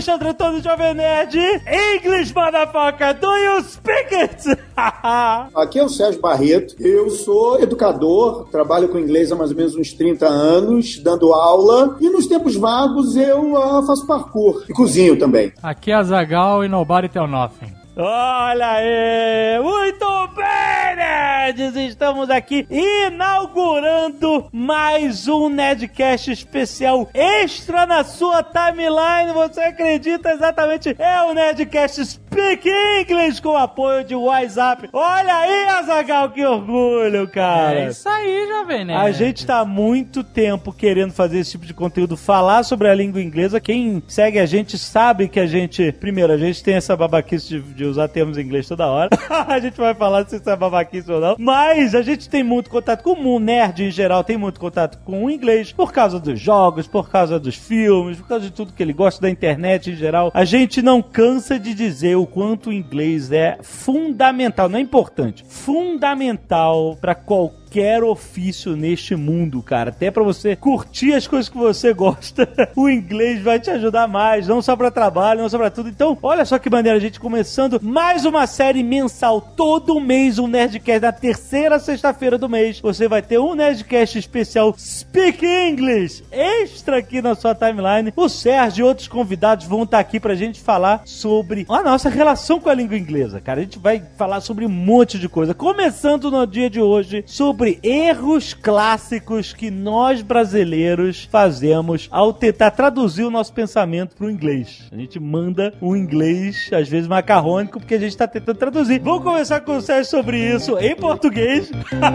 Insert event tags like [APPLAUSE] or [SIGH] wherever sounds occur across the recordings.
Alexandre Antônio, Jovem Nerd. English, motherfucker, do you speak it? [LAUGHS] Aqui é o Sérgio Barreto. Eu sou educador, trabalho com inglês há mais ou menos uns 30 anos, dando aula. E nos tempos vagos eu ah, faço parkour e cozinho também. Aqui é a Zagal e Nobody Tell Nothing. Olha aí! Muito bem, nerds! Estamos aqui inaugurando mais um Nerdcast especial extra na sua timeline. Você acredita exatamente? É o Nerdcast Speak English com apoio de WhatsApp. Olha aí, Azagal, que orgulho, cara! É isso aí, Jovem Nerd. A gente tá há muito tempo querendo fazer esse tipo de conteúdo, falar sobre a língua inglesa. Quem segue a gente sabe que a gente, primeiro, a gente tem essa babaquice de, de usar termos em inglês toda hora. [LAUGHS] a gente vai falar se isso é babaquice ou não. Mas a gente tem muito contato com o mundo nerd em geral, tem muito contato com o inglês por causa dos jogos, por causa dos filmes, por causa de tudo que ele gosta da internet em geral. A gente não cansa de dizer o quanto o inglês é fundamental, não é importante, fundamental para qualquer qualquer ofício neste mundo, cara. Até pra você curtir as coisas que você gosta, [LAUGHS] o inglês vai te ajudar mais, não só pra trabalho, não só pra tudo. Então, olha só que maneira gente começando mais uma série mensal, todo mês um Nerdcast, na terceira sexta-feira do mês, você vai ter um Nerdcast especial Speak English, extra aqui na sua timeline. O Sérgio e outros convidados vão estar aqui pra gente falar sobre a nossa relação com a língua inglesa, cara. A gente vai falar sobre um monte de coisa, começando no dia de hoje sobre sobre erros clássicos que nós brasileiros fazemos ao tentar traduzir o nosso pensamento para o inglês. A gente manda um inglês, às vezes macarrônico, porque a gente está tentando traduzir. Vamos conversar com o Sérgio sobre isso em português.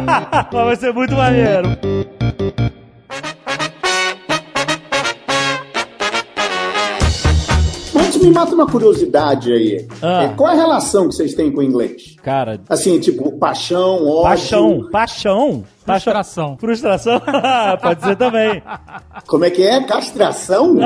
[LAUGHS] Vai ser muito maneiro. Me mata uma curiosidade aí. Ah. É, qual é a relação que vocês têm com o inglês? Cara, Assim, tipo, paixão, ódio. paixão, paixão. Frustração. Frustração? [LAUGHS] Pode ser também. Como é que é? Castração?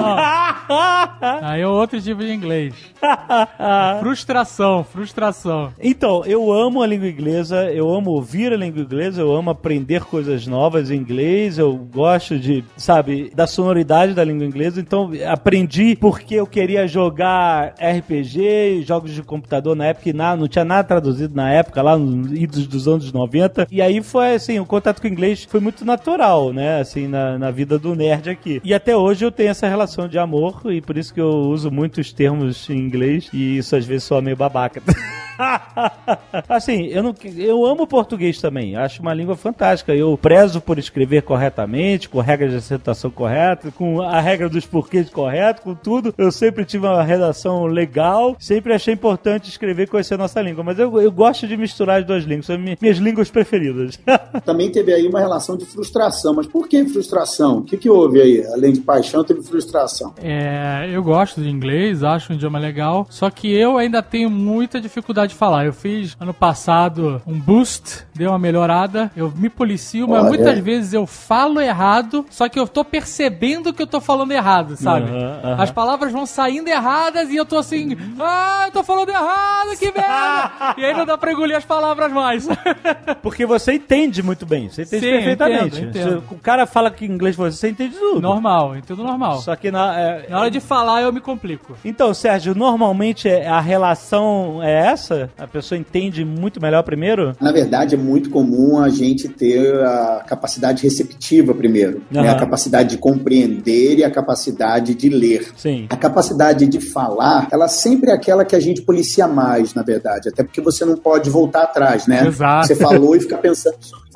Aí é outro tipo de inglês. [LAUGHS] frustração, frustração. Então, eu amo a língua inglesa, eu amo ouvir a língua inglesa, eu amo aprender coisas novas em inglês, eu gosto de, sabe, da sonoridade da língua inglesa, então aprendi porque eu queria jogar RPG, jogos de computador na época, e na, não tinha nada traduzido na época, lá nos idos dos anos 90, e aí foi assim, o contato com o inglês foi muito natural, né, assim, na, na vida do nerd aqui. E até hoje eu tenho essa relação de amor, e por isso que eu uso muitos termos em inglês, e isso às vezes soa meio babaca. [LAUGHS] assim, eu, não, eu amo português também. Acho uma língua fantástica. Eu prezo por escrever corretamente, com regras de acentuação correta, com a regra dos porquês correto, com tudo. Eu sempre tive uma redação legal. Sempre achei importante escrever e conhecer a nossa língua. Mas eu, eu gosto de misturar as duas línguas. São mi- minhas línguas preferidas. [LAUGHS] Também teve aí uma relação de frustração. Mas por que frustração? O que, que houve aí? Além de paixão, teve frustração. É, eu gosto de inglês, acho um idioma legal, só que eu ainda tenho muita dificuldade de falar. Eu fiz ano passado um boost, deu uma melhorada, eu me policio, mas Olha. muitas vezes eu falo errado, só que eu tô percebendo que eu tô falando errado, sabe? Aham, aham. As palavras vão saindo erradas e eu tô assim, ah, eu tô falando errado, que merda! [LAUGHS] e aí não dá pra engolir as palavras mais. Porque você entende muito bem. Você entende Sim, perfeitamente. entendo, entendo. Se o cara fala que inglês você, você entende tudo. normal, em tudo normal. Só que na, é, Na hora de falar eu me complico. Então, Sérgio, normalmente é- a relação é essa? A pessoa entende muito melhor primeiro? Na verdade, é muito comum a gente ter a capacidade receptiva primeiro, né? Aham. a capacidade de compreender e a capacidade de ler. Sim. A capacidade de falar, ela sempre é aquela que a gente policia mais, na verdade. Até porque você não pode voltar atrás, né? Exato. Você falou e fica pensando sobre o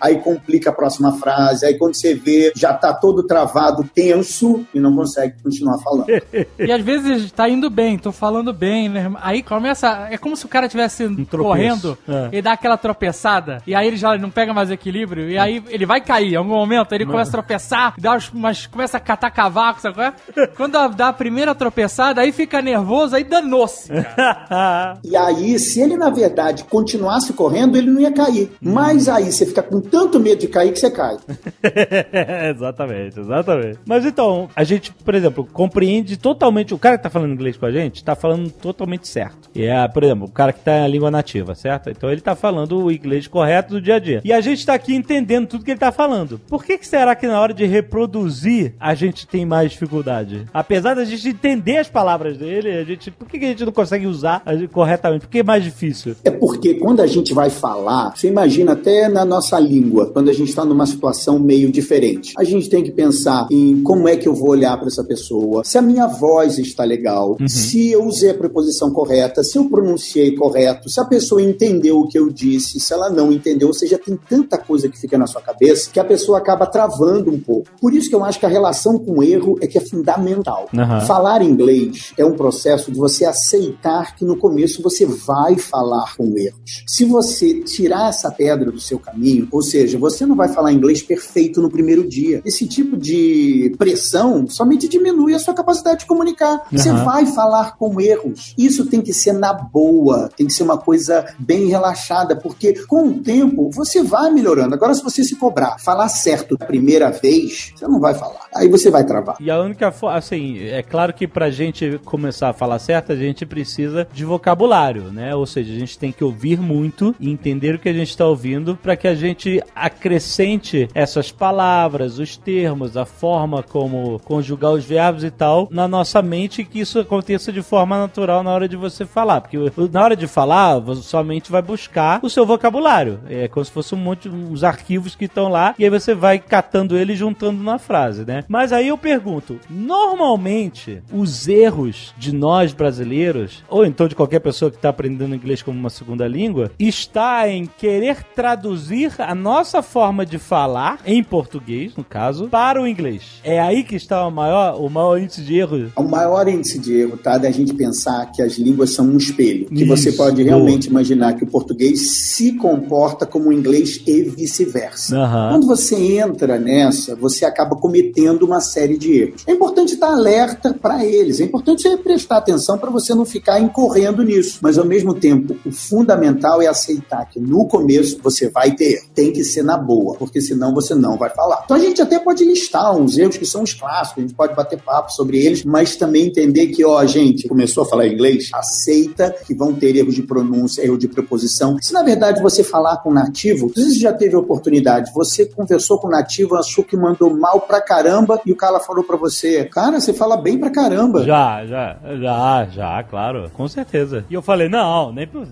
aí complica a próxima frase, aí quando você vê, já tá todo travado, tenso e não consegue continuar falando. [LAUGHS] E às vezes tá indo bem, tô falando bem, né? Aí começa. É como se o cara estivesse tropeço. correndo É. e dá aquela tropeçada, e aí ele já não pega mais equilíbrio, e aí ele vai cair em algum momento, aí ele começa a tropeçar, dá umas, começa a catar cavaco, sabe qual é? [LAUGHS] Quando dá- a primeira tropeçada, aí fica nervoso, aí danou-se. [LAUGHS] E aí, se ele, na verdade, continuasse correndo, ele não ia cair. Mas aí você fica com tanto medo de cair que você cai. [LAUGHS] exatamente, exatamente. Mas então, a gente, por exemplo, compreende totalmente. O cara que tá falando inglês com a gente tá falando totalmente certo. E é, por exemplo, o cara que tá em língua nativa, certo? Então ele tá falando o inglês correto do dia a dia. E a gente tá aqui entendendo tudo que ele tá falando. Por que, que será que na hora de reproduzir a gente tem mais dificuldade? Apesar da gente entender as palavras dele, a gente. Por que, que a gente não consegue usar corretamente? Por que é mais difícil? É porque quando a gente vai falar, você imagina até na nossa língua, quando a gente está numa situação meio diferente. A gente tem que pensar em como é que eu vou olhar para essa pessoa, se a minha voz está legal, se eu usei a preposição correta, se eu pronunciei correto, se a pessoa entendeu o que eu disse, se ela não entendeu. Ou seja, tem tanta coisa que fica na sua cabeça que a pessoa acaba travando um pouco. Por isso que eu acho que a relação com o erro é que é fundamental. Aham. Falar inglês é um processo de você aceitar que no começo você vai falar com erros. Se você tirar essa pedra do seu caminho, ou seja, você não vai falar inglês perfeito no primeiro dia. Esse tipo de pressão somente diminui a sua capacidade de comunicar. Você Aham. vai falar com erros. Isso tem que ser na boa, tem que ser uma coisa bem relaxada, porque com o tempo você vai melhorando. Agora, se você se cobrar, falar certo a primeira vez, você não vai falar. Aí você vai travar. E a única forma, assim, é claro que pra gente começar a falar certo, a gente precisa de vocabulário, né? Ou seja, a gente tem que ouvir muito e entender o que a gente está ouvindo para que a gente acrescente essas palavras, os termos, a forma como conjugar os verbos e tal na nossa mente e que isso aconteça de forma natural na hora de você falar. Porque na hora de falar, você somente vai buscar o seu vocabulário. É como se fosse um monte, uns arquivos que estão lá, e aí você vai catando ele e juntando na frase, né? Mas aí eu pergunto: normalmente, os erros de nós brasileiros, ou então de qualquer pessoa que está aprendendo inglês como uma segunda língua, está em querer traduzir a nossa forma de falar, em português, no caso, para o inglês. É aí que está o maior, o maior índice de erro. O maior índice de erro tá da gente pensar que as línguas são um espelho. Que Isso, você pode realmente imaginar que o português se comporta como o inglês e vice-versa. Aham. Quando você entra nessa, você acaba cometendo uma série de erros. É importante estar alerta para eles. É importante você prestar atenção para você não ficar incorrendo nisso. Mas ao mesmo tempo, o fundamental é aceitar que no começo você vai ter erro. Tem que ser na boa, porque senão você não vai falar. Então a gente até pode listar uns erros que são os clássicos, a gente pode bater papo sobre eles, mas também entender que, ó, gente, começou a falar inglês, aceita que vão ter erros de pronúncia, erro de preposição. Se na verdade você falar com nativo, você já teve a oportunidade, você conversou com nativo, achou que mandou mal pra caramba e o cara falou pra você, cara, você fala bem pra caramba. Já, já, já, já, claro, com certeza. E eu falei, não, nem por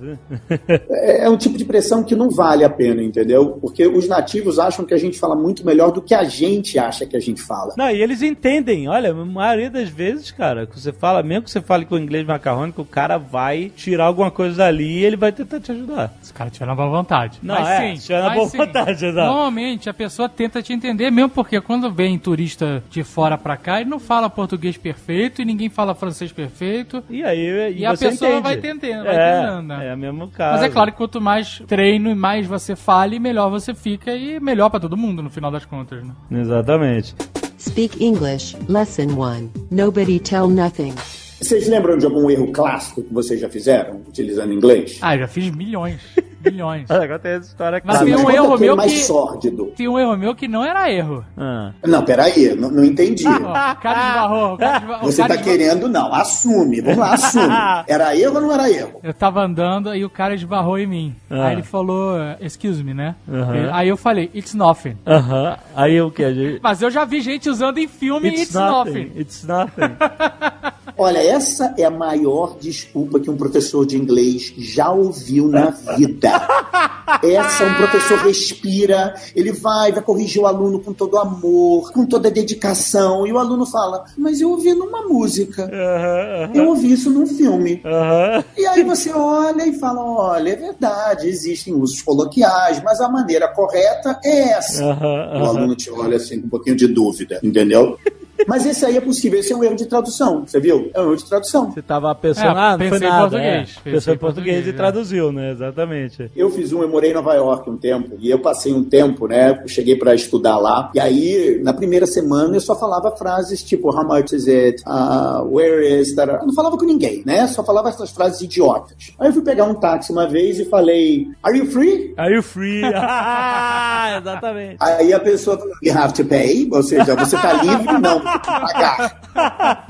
É é um tipo de pressão que não vale a pena, entendeu? Porque os nativos acham que a gente fala muito melhor do que a gente acha que a gente fala. Não, e eles entendem. Olha, a maioria das vezes, cara, que você fala, mesmo que você fale com inglês macarrônico, o cara vai tirar alguma coisa dali e ele vai tentar te ajudar. Os caras tiveram boa vontade. Não, mas é, sim, tiveram mas boa sim. vontade, exato. Normalmente a pessoa tenta te entender, mesmo porque quando vem turista de fora pra cá, ele não fala português perfeito e ninguém fala francês perfeito. E aí, E a você pessoa entende. vai entendendo, vai é, entendendo, né? É o mesmo caso. Mas é claro que quanto mais treino e mais você fale, melhor você fica e melhor pra todo mundo no final das contas, né? Exatamente. Speak English, Lesson 1. Nobody tell nothing. Vocês lembram de algum erro clássico que vocês já fizeram utilizando inglês? Ah, eu já fiz milhões. [LAUGHS] milhões. [LAUGHS] Agora tem essa história Mas clara. tem um conta erro meu mais que- sórdido. Tem um erro meu que não era erro. Ah. Não, peraí, não, não entendi. Ó, o cara esbarrou. O cara esbarrou, Você tá querendo, não, assume, vamos lá, assume. [LAUGHS] Era erro ou não era erro? Eu tava andando e o cara esbarrou em mim. Ah. Aí ele falou, excuse me, né? Aham. Aí eu falei, it's nothing. Aham. Aí o que? A gente... Mas eu já vi gente usando em filme It's, it's, nothing. nothing. It's nothing. [LAUGHS] Olha, essa é a maior desculpa que um professor de inglês já ouviu na vida. Essa, um professor respira, ele vai, vai corrigir o aluno com todo amor, com toda dedicação, e o aluno fala, mas eu ouvi numa música, eu ouvi isso num filme. E aí você olha e fala, olha, é verdade, existem usos coloquiais, mas a maneira correta é essa. O aluno te olha assim com um pouquinho de dúvida, entendeu? Mas esse aí é possível, esse é um erro de tradução, você viu? É um erro de tradução. Você tava pensando, É, ah, não foi nada. português, é. Pensou em português português, e é. traduziu, né? Exatamente. Eu fiz um, eu morei em Nova York um tempo, e eu passei um tempo, né? eu Cheguei pra estudar lá, e aí, na primeira semana, eu só falava frases tipo, how much is it? Uh, where is that? Eu não falava com ninguém, né? Só falava essas frases idiotas. Aí eu fui pegar um táxi uma vez e falei, are you free? Are you free? [LAUGHS] Ah, Exatamente. Aí a pessoa falou, you have to pay, ou seja, você tá livre? Não,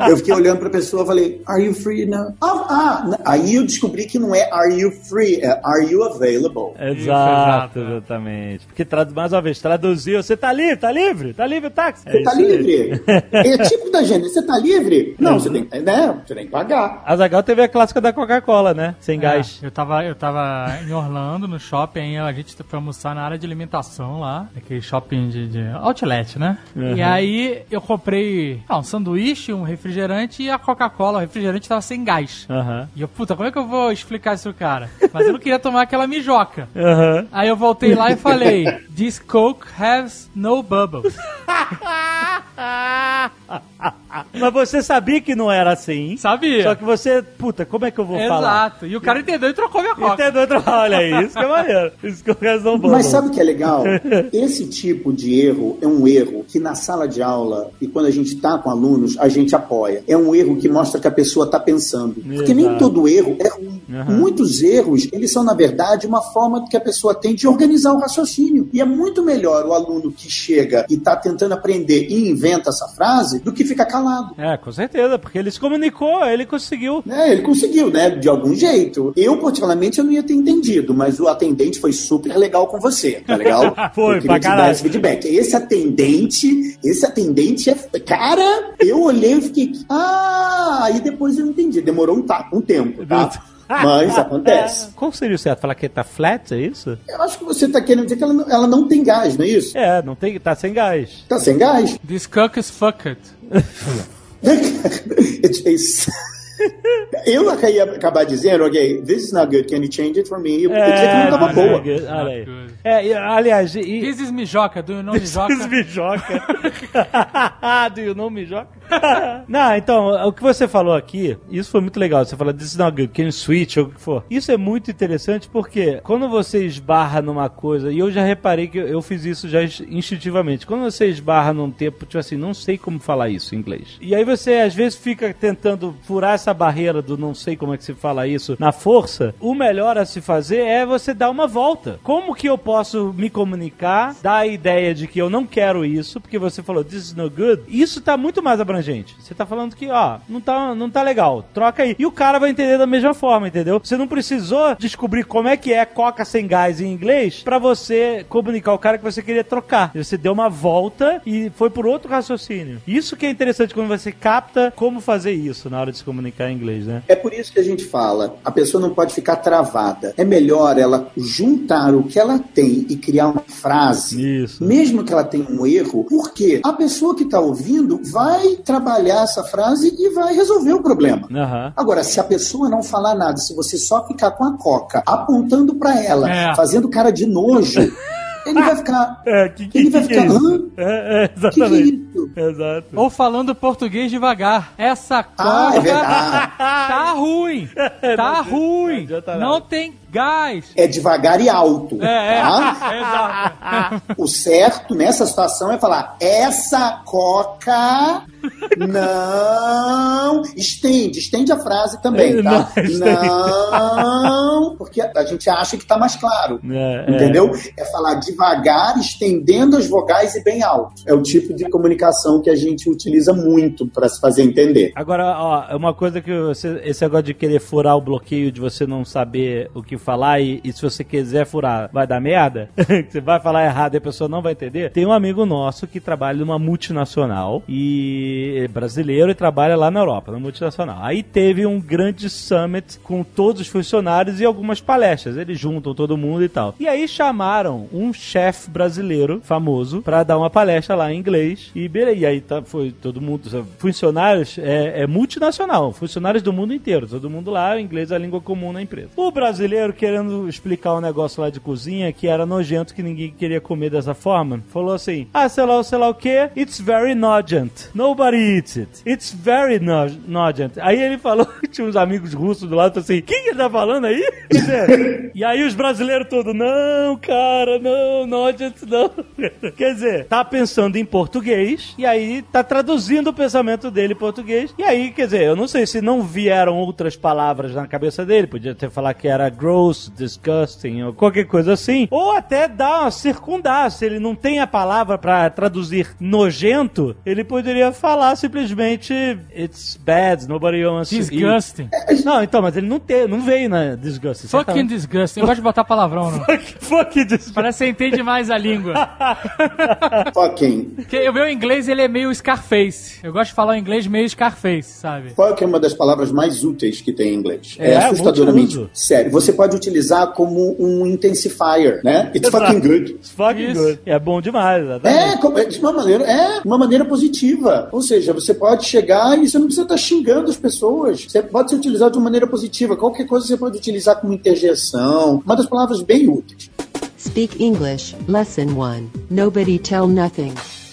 Eu fiquei olhando pra pessoa e falei, are you free now? Ah, ah, n- aí eu descobri que não é are you free, é are you available? Exato, exatamente. Porque, tradu- mais uma vez, traduziu. Você tá livre? Tá livre? Tá livre o táxi? Você tá livre? [LAUGHS] É tipo da gente, você tá livre? Não, você tem, né? Você tem que pagar. A Zagal teve a clássica da Coca-Cola, né? Sem gás. É, eu, tava, eu tava em Orlando, no shopping, aí a gente foi almoçar na área de alimentação lá, aquele shopping de, de outlet, né? Uhum. E aí eu comprei ah, um sanduíche, um refrigerante e a Coca-Cola. O refrigerante tava sem gás. Aham. E eu, puta, como é que eu vou explicar isso pro cara? Mas eu não queria tomar aquela mijoca. Aham. Aí eu voltei lá e falei: This Coke has no bubbles. [LAUGHS] [LAUGHS] Mas você sabia que não era assim. Sabia? Só que você, puta, como é que eu vou falar? Exato. E o cara entendeu e trocou minha coca. Entendeu? Olha aí, isso que é maneiro. Isso que eu bom. Mas sabe o que é legal? Esse tipo de erro é um erro que na sala de aula e quando a gente está com alunos, a gente apoia. É um erro que mostra que a pessoa está pensando. Porque nem Exato. todo erro é ruim. Aham. Muitos erros, eles são, na verdade, uma forma que a pessoa tem de organizar o raciocínio. E é muito melhor o aluno que chega e está tentando aprender e inventa essa frase do que fica calado. É, com certeza, porque ele se comunicou, ele conseguiu. né? Ele conseguiu, né? De algum jeito. Eu, particularmente, eu não ia ter entendido, mas o atendente foi super legal com você, tá legal? [LAUGHS] Foi, eu pra te dar caralho. esse feedback. Esse atendente, esse atendente é. Cara, eu olhei e fiquei. Ah, aí depois eu entendi. Demorou um, ta- um tempo, tá? [LAUGHS] Mas acontece. Qual seria o certo? Falar que tá flat, é isso? Eu acho que você tá querendo dizer que ela não, ela não tem gás, não é isso? É, não tem, tá sem gás. Tá sem gás? This Coke is fucked. [LAUGHS] It's- it's- [LAUGHS] Eu ia acabar dizendo, ok, this is not good, can you change it for me? Eu ia dizer que não tava não, boa. não, Olha aí. good. É, e, aliás, e, This is mijoca, do you know mijoca? Diz mijoca. [LAUGHS] Do you know mijoca? [LAUGHS] Não, então, o que você falou aqui, isso foi muito legal. Você falou, this is not good, can you switch, ou o que for. Isso é muito interessante porque quando você esbarra numa coisa, e eu já reparei que eu, eu fiz isso já instintivamente, quando você esbarra num tempo, tipo assim, não sei como falar isso em inglês. E aí você, às vezes, fica tentando furar essa barreira do não sei como é que se fala isso na força. O melhor a se fazer é você dar uma volta. Como que eu posso me comunicar, dar a ideia de que eu não quero isso, porque você falou, this is no good, isso tá muito mais abrangente. Você tá falando que, ó, não tá, não tá legal, troca aí. E o cara vai entender da mesma forma, entendeu? Você não precisou descobrir como é que é coca sem gás em inglês pra você comunicar ao cara que você queria trocar. Você deu uma volta e foi por outro raciocínio. Isso que é interessante quando você capta como fazer isso na hora de se comunicar em inglês, né? É por isso que a gente fala, a pessoa não pode ficar travada. É melhor ela juntar o que ela tem e criar uma frase, Isso. mesmo que ela tenha um erro, porque a pessoa que está ouvindo vai trabalhar essa frase e vai resolver o problema. Aham. Agora, se a pessoa não falar nada, se você só ficar com a coca apontando para ela, É. fazendo cara de nojo, [LAUGHS] ele vai ficar. É, que que, Ele vai é ficar, isso? hã? É, é, Que que é exatamente. isso? Exato. Ou falando português devagar. Essa coca Ah, é tá ruim. [LAUGHS] Tá Não ruim. Não tem gás. É devagar e alto. É, é. tá? [LAUGHS] Exato. O certo nessa situação é falar: essa coca não. Estende, estende a frase também, tá? Não. Não, porque a gente acha que tá mais claro. É, é. Entendeu? É falar devagar, estendendo as vogais e bem alto. É o tipo de comunicação que a gente utiliza muito para se fazer entender. Agora, ó, é uma coisa que você, esse negócio de querer furar o bloqueio de você não saber o que falar e, e se você quiser furar, vai dar merda? [LAUGHS] você vai falar errado e a pessoa não vai entender? Tem um amigo nosso que trabalha numa multinacional e é brasileiro e trabalha lá na Europa, na multinacional. Aí teve um grande summit com todos os funcionários e algumas palestras. Eles juntam todo mundo e tal. E aí chamaram um chefe brasileiro famoso pra dar uma palestra lá em inglês. E beleza, e aí tá, foi todo mundo, funcionários, é, é multinacional, funcionários do mundo inteiro, todo mundo lá, inglês é a língua comum na empresa. O brasileiro querendo explicar um negócio lá de cozinha que era nojento, que ninguém queria comer dessa forma, falou assim: ah, sei lá, sei lá o que, it's very nogent. Nobody eats it. It's very no nogent. Aí ele falou, [LAUGHS] tinha uns amigos russos do lado, assim, quem que tá falando aí? Dizer, [LAUGHS] e aí os brasileiros todos, não, cara, não, nogent não. [LAUGHS] Quer dizer, tá pensando em português, e aí tá traduzindo o pensamento dele em português, e aí, quer dizer, eu não sei se não vieram outras palavras na cabeça dele, podia ter falado que era gross, disgusting, ou qualquer coisa assim, ou até dar, circundar, se ele não tem a palavra pra traduzir nojento, ele poderia falar simplesmente it's bad, nobody wants. Disgusting. Não, então, mas ele não, te, não veio na disgusting. Fucking disgusting. Eu gosto de botar palavrão, não. [LAUGHS] Fuck, fuck disgusting. Parece que você entende mais a língua. [LAUGHS] Fucking. Porque o meu inglês, ele é meio Scarface. Eu gosto de falar o inglês meio Scarface, sabe? Fuck é uma das palavras mais úteis que tem em inglês. É, É, assustadoramente sério. Você pode utilizar como um intensifier, né? It's fucking good. It's fucking Isso. good. É bom demais, exatamente. É, como- é de uma maneira, é uma maneira positiva. Ou seja, você pode chegar e você não precisa estar xingando as pessoas. Você pode ser utilizado de uma maneira positiva. Qualquer coisa você pode utilizar como interjeição. Uma das palavras bem úteis. Speak English, Lesson 1. Nobody tell nothing.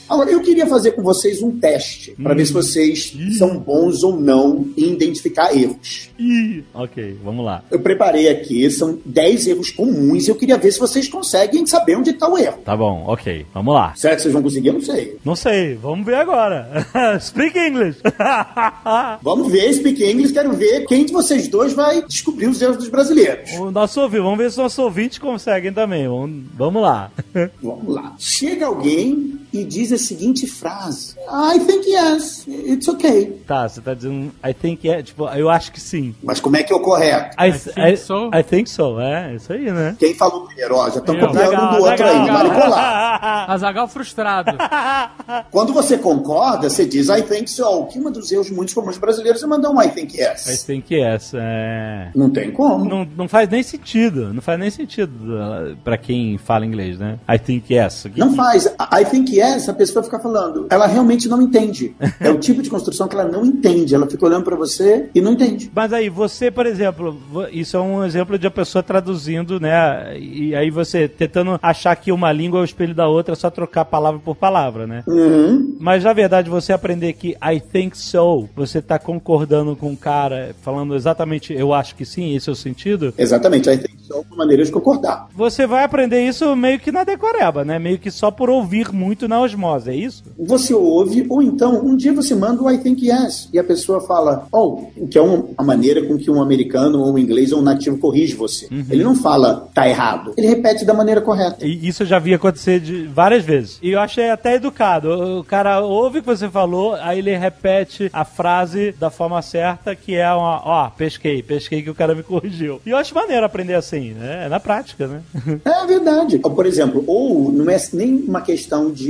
Agora, eu queria fazer com vocês um teste para ver se vocês são bons ou não em identificar erros. Ih, ok, vamos lá. Eu preparei aqui, são 10 erros comuns e eu queria ver se vocês conseguem saber onde está o erro. Tá bom, ok, vamos lá. Será que vocês vão conseguir? Eu não sei. Não sei, vamos ver agora. [LAUGHS] Speak English. [LAUGHS] Vamos ver, Speak English, quero ver quem de vocês dois vai descobrir os erros dos brasileiros. o nosso ouvinte, vamos ver se os nossos ouvintes conseguem também. Vamos, vamos lá. [LAUGHS] Vamos lá. Chega alguém e diz a seguinte frase: I think yes, it's okay. tá, você tá dizendo I think é, tipo, eu acho que sim. Mas como é que é o correto? I, think so. I think so, é, isso aí, né? Quem falou primeiro? Ó, já estão copiando um do outro aí, vale colar. [LAUGHS] Azagal frustrado. [LAUGHS] Quando você concorda, você diz I think so. Que um dos erros muito comuns brasileiros é mandar um I think I yes. think yes, é. Não tem como. Não, não faz nem sentido, não faz nem sentido uh, pra quem fala inglês, né? I think yes. Não faz. I think yes, a pessoa fica falando. Ela realmente não entende. [LAUGHS] É o tipo de construção que ela não entende. Ela fica olhando pra você e não entende. Mas aí, você, por exemplo, isso é um exemplo de a pessoa traduzindo, né? E aí você tentando achar que uma língua é o espelho da outra, é só trocar palavra por palavra, né? Uhum. Mas na verdade, você aprender que I think so, você tá concordando com o cara, falando exatamente eu acho que sim, esse é o sentido. Exatamente. I think so é uma maneira de concordar. Você vai aprender isso meio que na decoreba, né? Meio que só por ouvir muito na osmose, é isso? Você ouve, ou então, um dia você manda o I think yes, e a pessoa fala, oh, que é um- a maneira com que um americano ou um inglês ou um nativo corrige você. Ele não fala, tá errado. Ele repete da maneira correta. E isso eu já vi acontecer de várias vezes. E eu achei até educado. O cara ouve o que você falou, aí ele repete a frase da forma certa, que é uma, ó, pesquei, pesquei que o cara me corrigiu. E eu acho maneiro aprender assim, né? É na prática, né? [LAUGHS] É verdade. Por exemplo, ou não é nem uma questão de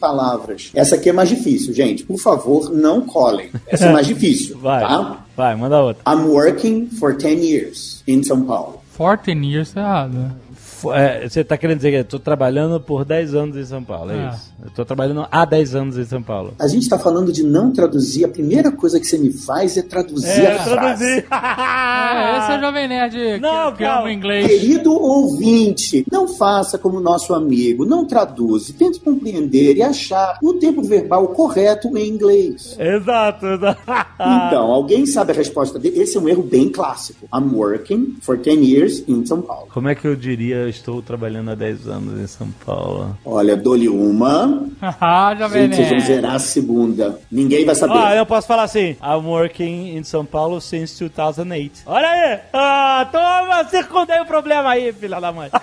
palavras. Essa aqui é mais difícil, gente. Por favor, não colhem. Essa é mais [LAUGHS] difícil, Vai, tá? vai, manda outra. I'm working for 10 years in São Paulo. 14 years tá errado. É, você tá querendo dizer que eu tô trabalhando por 10 anos em São Paulo, é Ah. isso? Eu tô trabalhando há 10 anos em São Paulo. A gente está falando de não traduzir. A primeira coisa que você me faz é traduzir a frase. É, [LAUGHS] esse é o Jovem Nerd que, Não, que calma. ama o inglês. Querido ouvinte, não faça como nosso amigo, não traduze, tente compreender e achar o tempo verbal correto em inglês. exato, exato. [LAUGHS] Então, alguém sabe a resposta dele? Esse é um erro bem clássico. I'm working for 10 years in São Paulo. Como é que eu diria estou trabalhando há 10 anos em São Paulo? Olha, dou-lhe uma. [LAUGHS] Ah, Gente, vocês vão zerar a segunda. Ninguém vai saber. Ah, eu posso falar assim: I'm working in São Paulo since 2008. Olha aí! Ah, toma, circundei o problema aí, filha da mãe. [LAUGHS]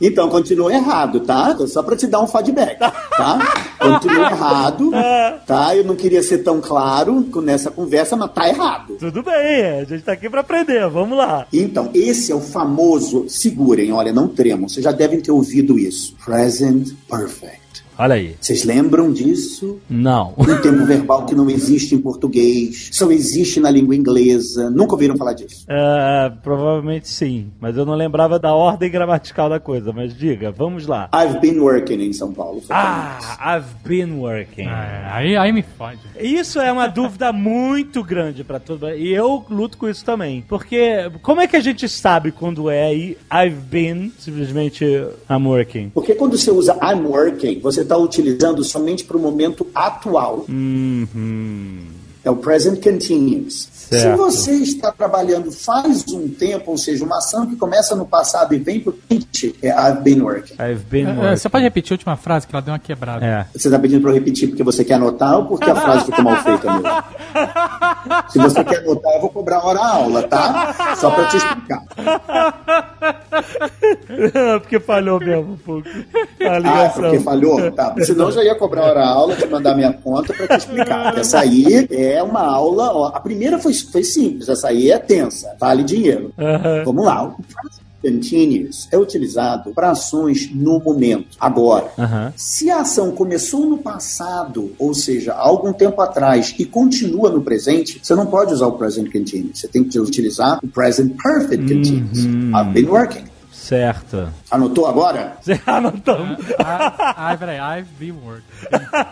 Então, continua errado, tá? Só pra te dar um feedback, tá? Continua errado, [LAUGHS] tá? Eu não queria ser tão claro nessa conversa, mas tá errado. Tudo bem, a gente tá aqui pra aprender, vamos lá. Então, esse é o famoso, segurem, olha, não tremam, vocês já devem ter ouvido isso. Present Perfect. Olha aí. Vocês lembram disso? Não. Um tempo verbal que não existe em português, só existe na língua inglesa. Nunca ouviram falar disso? É, provavelmente sim, mas eu não lembrava da ordem gramatical da coisa. Mas diga, vamos lá. I've been working em São Paulo. Ah, I've been working. É, aí, aí me fode. Isso é uma dúvida muito grande pra todo mundo. E eu luto com isso também. Porque como é que a gente sabe quando é I've been simplesmente I'm working? Porque quando você usa I'm working, você está utilizando somente para o momento atual. Uhum. É o present continuous. Se Certo. você está trabalhando faz um tempo, ou seja, uma ação que começa no passado e vem para o presente, é I've been working. I've been É, working. Você pode repetir a última frase que ela deu uma quebrada? É. Você está pedindo para eu repetir porque você quer anotar ou porque a frase ficou mal feita mesmo? [LAUGHS] Se você quer anotar, eu vou cobrar hora aula, tá? Só para te explicar. [LAUGHS] porque falhou mesmo um pouco. A Ah, porque falhou? Tá. Senão eu já ia cobrar hora aula, te mandar minha conta para te explicar. Essa aí é uma aula. Ó, a primeira foi, foi simples, essa aí é tensa, vale dinheiro. Aham. Vamos lá. O present continuous é utilizado para ações no momento, agora. Aham. Se a ação começou no passado, ou seja, há algum tempo atrás, e continua no presente, você não pode usar o present continuous. Você tem que utilizar o present perfect continuous. I've been working. Certo. Anotou agora? Você [LAUGHS] anotou. Ah, ah, peraí, I've been working.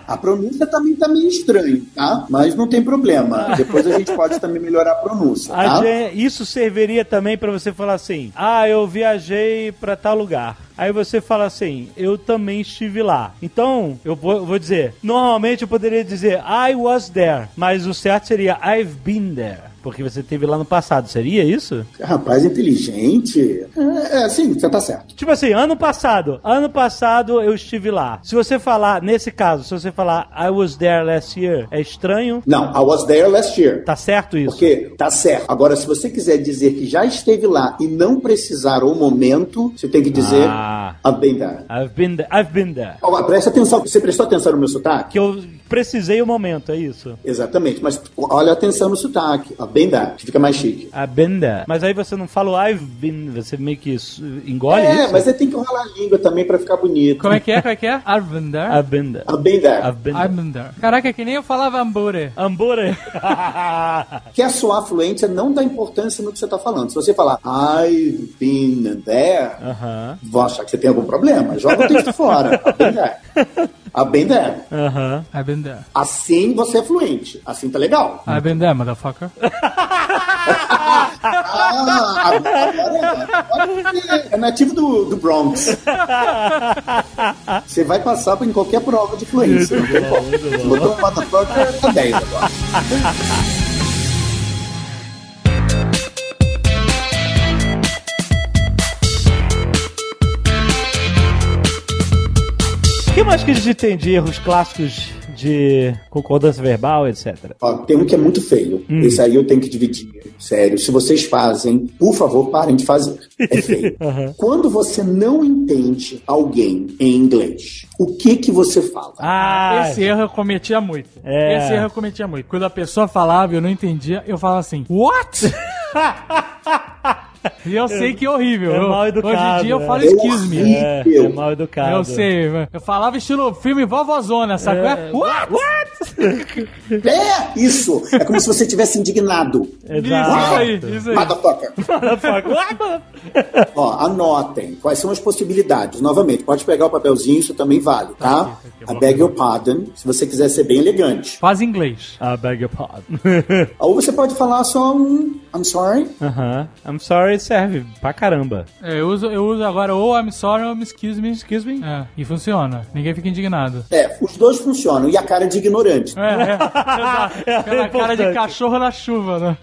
A pronúncia também tá meio estranho, tá? Mas não tem problema. Depois a gente pode também melhorar a pronúncia, A tá? gen- Isso serviria também pra você falar assim: Ah, eu viajei pra tal lugar. Aí você fala assim: Eu também estive lá. Então, eu vou, eu vou dizer: Normalmente eu poderia dizer I was there, mas o certo seria I've been there. Porque você teve lá no passado, seria isso? Rapaz inteligente. É, é, sim, você tá certo. Tipo assim, ano passado. Ano passado eu estive lá. Se você falar, nesse caso, se você falar I was there last year, é estranho? Não, I was there last year. Tá certo isso? Porque tá certo. Agora, se você quiser dizer que já esteve lá e não precisar o momento, você tem que dizer Ah. I've been there. I've been there. I've been there. Presta atenção. Você prestou atenção no meu sotaque? Que eu precisei o momento, é isso? Exatamente. Mas olha atenção no sotaque. I've there. Que fica mais chique. Been there. Mas aí você não fala o I've been, você meio que engole é, isso? mas você tem que enrolar a língua também pra ficar bonito. Como é que é? Como é que é? I've been I've there. been there. Caraca, é que nem eu falava hambúrguer. Hambúrguer. [LAUGHS] Quer soar fluente, não dá importância no que você está falando. Se você falar I've been there, Aham. vão achar que você tem algum problema. Joga o texto fora. [LAUGHS] I've been there. I've been there. Aham. I've been there. Assim você é fluente. Assim tá legal. I've been there, motherfucker. [LAUGHS] Ah, agora, agora você é nativo do, do Bronx. Você vai passar por em qualquer prova de fluência. Não tem como. Você botou um motherfucker, tá 10 agora. Que mais que a gente tem de erros clássicos de concordância verbal, etc? Ó, tem um que é muito feio. Esse aí eu tenho que dividir. Sério, se vocês fazem, por favor, parem de fazer. É feio. [LAUGHS] Quando você não entende alguém em inglês, o que que você fala? Ah, Esse erro eu cometia muito. É. Esse erro eu cometia muito. Quando a pessoa falava e eu não entendia, eu falava assim, what? [LAUGHS] e eu sei que é horrível. É mal educado, Hoje em dia eu é. falo É excuse me. é, é mal educado. Eu sei, eu falava estilo filme Vovozona, sabe? É. What? É isso! É como se você tivesse indignado. Exato. Isso aí, isso aí. Motherfucker. [LAUGHS] Ó, anotem quais são as possibilidades. Novamente, pode pegar o papelzinho, isso também vale, tá? tá aqui, I beg your pardon, se você quiser ser bem elegante. Faz em inglês. I beg your pardon. [LAUGHS] Ou você pode falar só um I'm sorry. Aham. I'm sorry serve pra caramba. É, eu, uso, eu uso agora ou I'm sorry ou excuse me. Excuse me. É, e funciona. Ninguém fica indignado. É, os dois funcionam. E a cara de ignorante. É, é. [LAUGHS] É Pela cara de cachorro na chuva, né?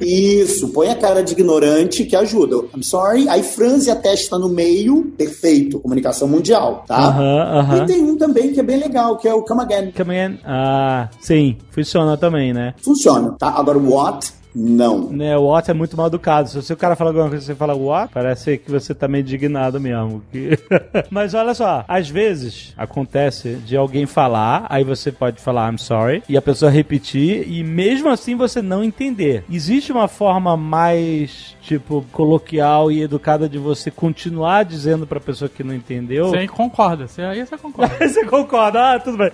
Isso, põe a cara de ignorante que ajuda. I'm sorry. Aí franze a testa no meio. Perfeito. Comunicação mundial, tá? Aham, aham. E tem um também que é bem legal, que é o come again. Come again? Ah, sim. Funciona também, né? Funciona, tá? Agora, what? Não. Né, o what é muito mal educado. Se o cara fala alguma coisa e você fala what, parece que você tá meio indignado mesmo. [LAUGHS] Mas olha só, às vezes acontece de alguém falar, aí você pode falar I'm sorry, e a pessoa repetir, e mesmo assim você não entender. Existe uma forma mais, tipo, coloquial e educada de você continuar dizendo pra pessoa que não entendeu? Você concorda. Você, aí você concorda. [LAUGHS] Você concorda? Ah, tudo bem.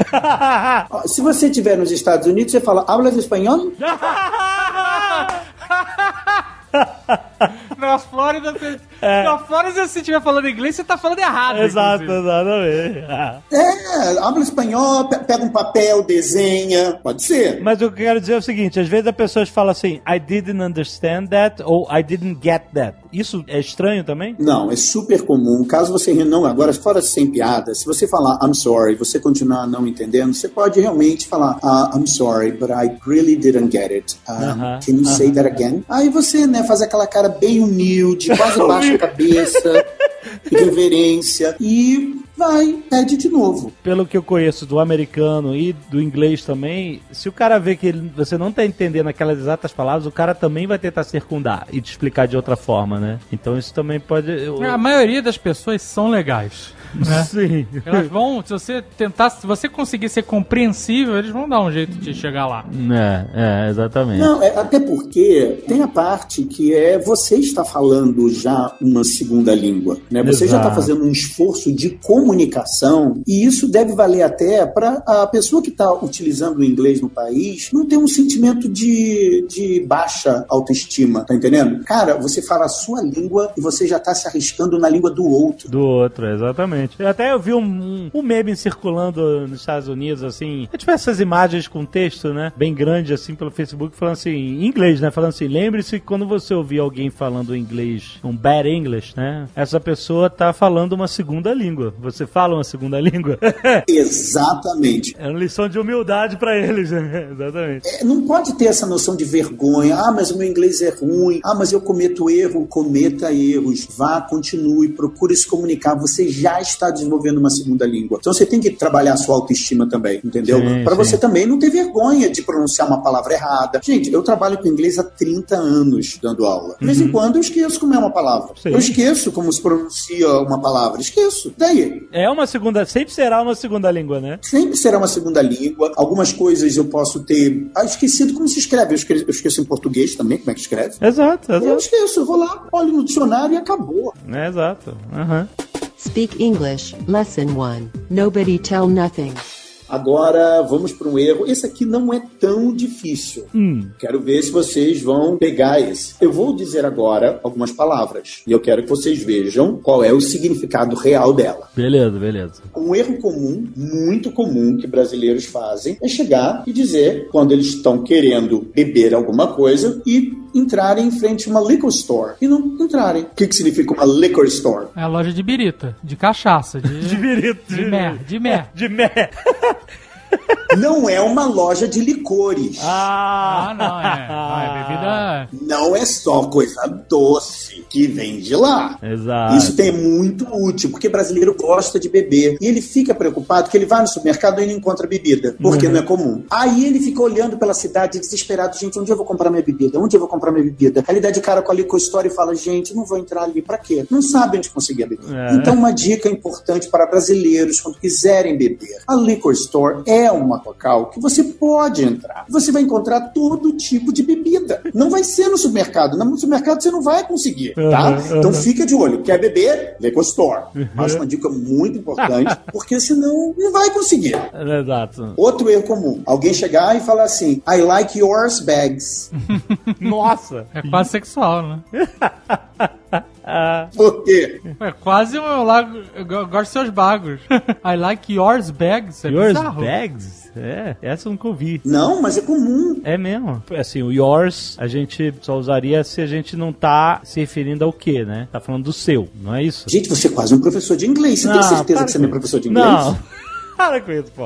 Ó, [LAUGHS] Se você estiver nos Estados Unidos, você fala, hablas espanhol? [LAUGHS] Na Flórida, você... Na Flórida, se você estiver falando inglês, você tá falando errado. Exato, inclusive. exatamente. Ah. É, habla espanhol, pe- pega um papel, desenha. Pode ser. Mas o que eu quero dizer é o seguinte: às vezes as pessoas falam assim, I didn't understand that, ou I didn't get that. Isso é estranho também? Não, é super comum. Caso você não, agora fora sem piada, se você falar I'm sorry, você continuar não entendendo, você pode realmente falar ah, I'm sorry, but I really didn't get it. Um, Aham, can you say that again? Aí você, né, faz aquela cara bem humilde, quase [LAUGHS] baixa a [LAUGHS] cabeça, reverência e vai, pede de novo. Pelo que eu conheço do americano e do inglês também, se o cara vê que ele- você não tá entendendo aquelas exatas palavras, o cara também vai tentar circundar e te explicar de outra forma, né? Então isso também pode. eu- A maioria das pessoas são legais. Né? Sim. Elas vão, se você tentar, se você conseguir ser compreensível, eles vão dar um jeito de chegar lá. É, é, exatamente. Não, é, até porque tem a parte que é você está falando já uma segunda língua, né? Você já está Exato. fazendo um esforço de comunicação e isso deve valer até para a pessoa que está utilizando o inglês no país não ter um sentimento de, de baixa autoestima, tá entendendo? Cara, você fala a sua língua e você já está se arriscando na língua do outro. Do outro, exatamente. Eu até eu vi um, um, um meme circulando nos Estados Unidos, assim, é tipo essas imagens com texto, né? Bem grande, assim, pelo Facebook, falando assim, em inglês, né? Falando assim, lembre-se que quando você ouvir alguém falando inglês, um bad English, né? Essa pessoa tá falando uma segunda língua. Você fala uma segunda língua? [LAUGHS] Exatamente. é uma lição de humildade pra eles, né? [LAUGHS] Exatamente. É, não pode ter essa noção de vergonha. Ah, mas o meu inglês é ruim. Ah, mas eu cometo erro. Cometa erros. Vá, continue, procure se comunicar. Você já está desenvolvendo uma segunda língua. Então você tem que trabalhar a sua autoestima também, entendeu? Para você também não ter vergonha de pronunciar uma palavra errada. Gente, eu trabalho com inglês há 30 anos dando aula. De vez em quando eu esqueço como é uma palavra. Uhum. Sim. Eu esqueço como se pronuncia uma palavra. Esqueço. Daí, É uma segunda, sempre será uma segunda língua, né? Sempre será uma segunda língua. Algumas coisas eu posso ter ah, esquecido como se escreve. Eu esqueço, eu esqueço em português também, como é que escreve. Exato, Eu exato. esqueço, eu vou lá, olho no dicionário e acabou. É, exato. Aham. Speak English, Lesson 1. Nobody tell nothing. Agora vamos para um erro. Esse aqui não é tão difícil. Hum. Quero ver se vocês vão pegar esse. Eu vou dizer agora algumas palavras e eu quero que vocês vejam qual é o significado real dela. Beleza, beleza. Um erro comum, muito comum, que brasileiros fazem é chegar e dizer, quando eles estão querendo beber alguma coisa, e entrarem em frente a uma liquor store. E não entrarem. O que, que significa uma liquor store? É a loja de birita, de cachaça, de, [LAUGHS] De virito. de mer, de mer. De mé. [LAUGHS] Não é uma loja de licores. Ah, não, é. Ah, é bebida. Não é só coisa doce que vem de lá. Exato. Isso tem muito útil, porque brasileiro gosta de beber. E ele fica preocupado que ele vai no supermercado e não encontra bebida, porque não é comum. Aí ele fica olhando pela cidade desesperado: gente, onde eu vou comprar minha bebida? Onde eu vou comprar minha bebida? Aí ele dá de cara com a liquor store e fala: gente, não vou entrar ali pra quê? Não sabe onde conseguir a bebida. É. Então, uma dica importante para brasileiros quando quiserem beber: a liquor store é uma local que você pode entrar. Você vai encontrar todo tipo de bebida. Não vai ser no supermercado. No supermercado você não vai conseguir, tá? Uhum, Então uhum. fica de olho. Quer beber? Liquor store. Acho uma dica muito importante, [LAUGHS] porque senão não vai conseguir. Exato. Outro erro comum. Alguém chegar e falar assim, I like yours bags. [LAUGHS] Nossa. É quase sexual, né? [LAUGHS] Ah, Por quê? É quase um lago. Eu go- gosto dos seus bagos. [LAUGHS] I like yours bags. É yours bizarro. bags? É, essa eu nunca ouvi. Não, mas é comum. É mesmo. Assim, o yours a gente só usaria se a gente não tá se referindo ao quê, né? Tá falando do seu, não é isso? Gente, você é quase um professor de inglês. Você tem certeza que você não é professor de inglês? Não. Para com isso, pô.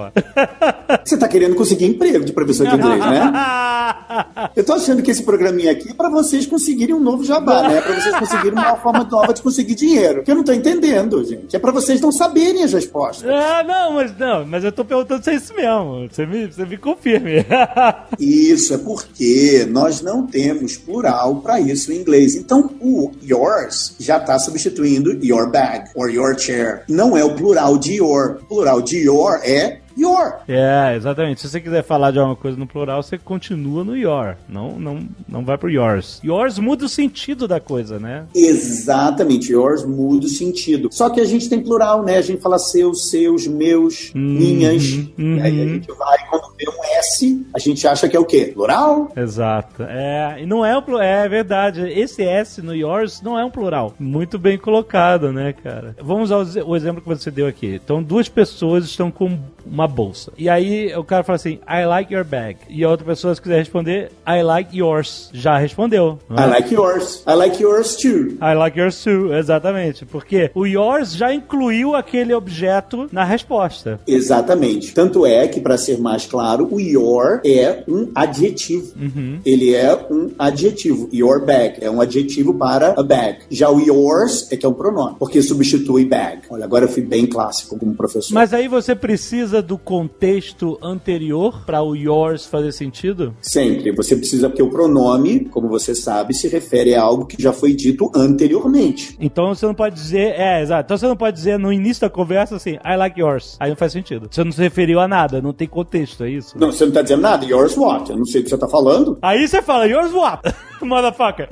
Você tá querendo conseguir emprego de professor de inglês, né? [LAUGHS] Eu tô achando que esse programinha aqui é pra vocês conseguirem um novo jabá, né? É pra vocês conseguirem uma forma nova de conseguir dinheiro. Que eu não tô entendendo, gente. É pra vocês não saberem as respostas. Ah, não, mas não, mas eu tô perguntando se é isso mesmo. Você me, você me confirme. [LAUGHS] Isso é porque nós não temos plural pra isso em inglês. Então, o yours já tá substituindo your bag or your chair. Não é o plural de your. O plural de your é your. É, exatamente. Se você quiser falar de alguma coisa no plural, você continua no your. Não, não, não vai pro yours. Yours muda o sentido da coisa, né? Exatamente, yours muda o sentido. Só que a gente tem plural, né? A gente fala seus, seus, meus, minhas. E aí a gente vai, quando vê um S, a gente acha que é o quê? Plural? Exato. É, e não é o plural. É verdade. Esse S no yours não é um plural. Muito bem colocado, né, cara? Vamos usar o ze- o exemplo que você deu aqui. Então, duas pessoas estão com uma bolsa. E aí o cara fala assim, I like your bag. E a outra pessoa, se quiser responder, I like yours. Já respondeu. é? I like yours. I like yours too. I like yours too, exatamente. Porque o yours já incluiu aquele objeto na resposta. Exatamente. Tanto é que, para ser mais claro, o your é um adjetivo. Uhum. Ele é um adjetivo. Your bag é um adjetivo para a bag. Já o yours é que é um pronome, porque substitui bag. Olha, agora eu fui bem clássico como professor. Mas aí você precisa do contexto anterior para o yours fazer sentido? Sempre. Você precisa, porque o pronome, como você sabe, se refere a algo que já foi dito anteriormente. Então você não pode dizer, é, exato. Então você não pode dizer no início da conversa assim, I like yours. Aí não faz sentido. Você não se referiu a nada, não tem contexto, é isso? Não, você não tá dizendo nada. Yours what? Eu não sei o que você tá falando. Aí você fala, yours what? [LAUGHS] [LAUGHS] Motherfucker.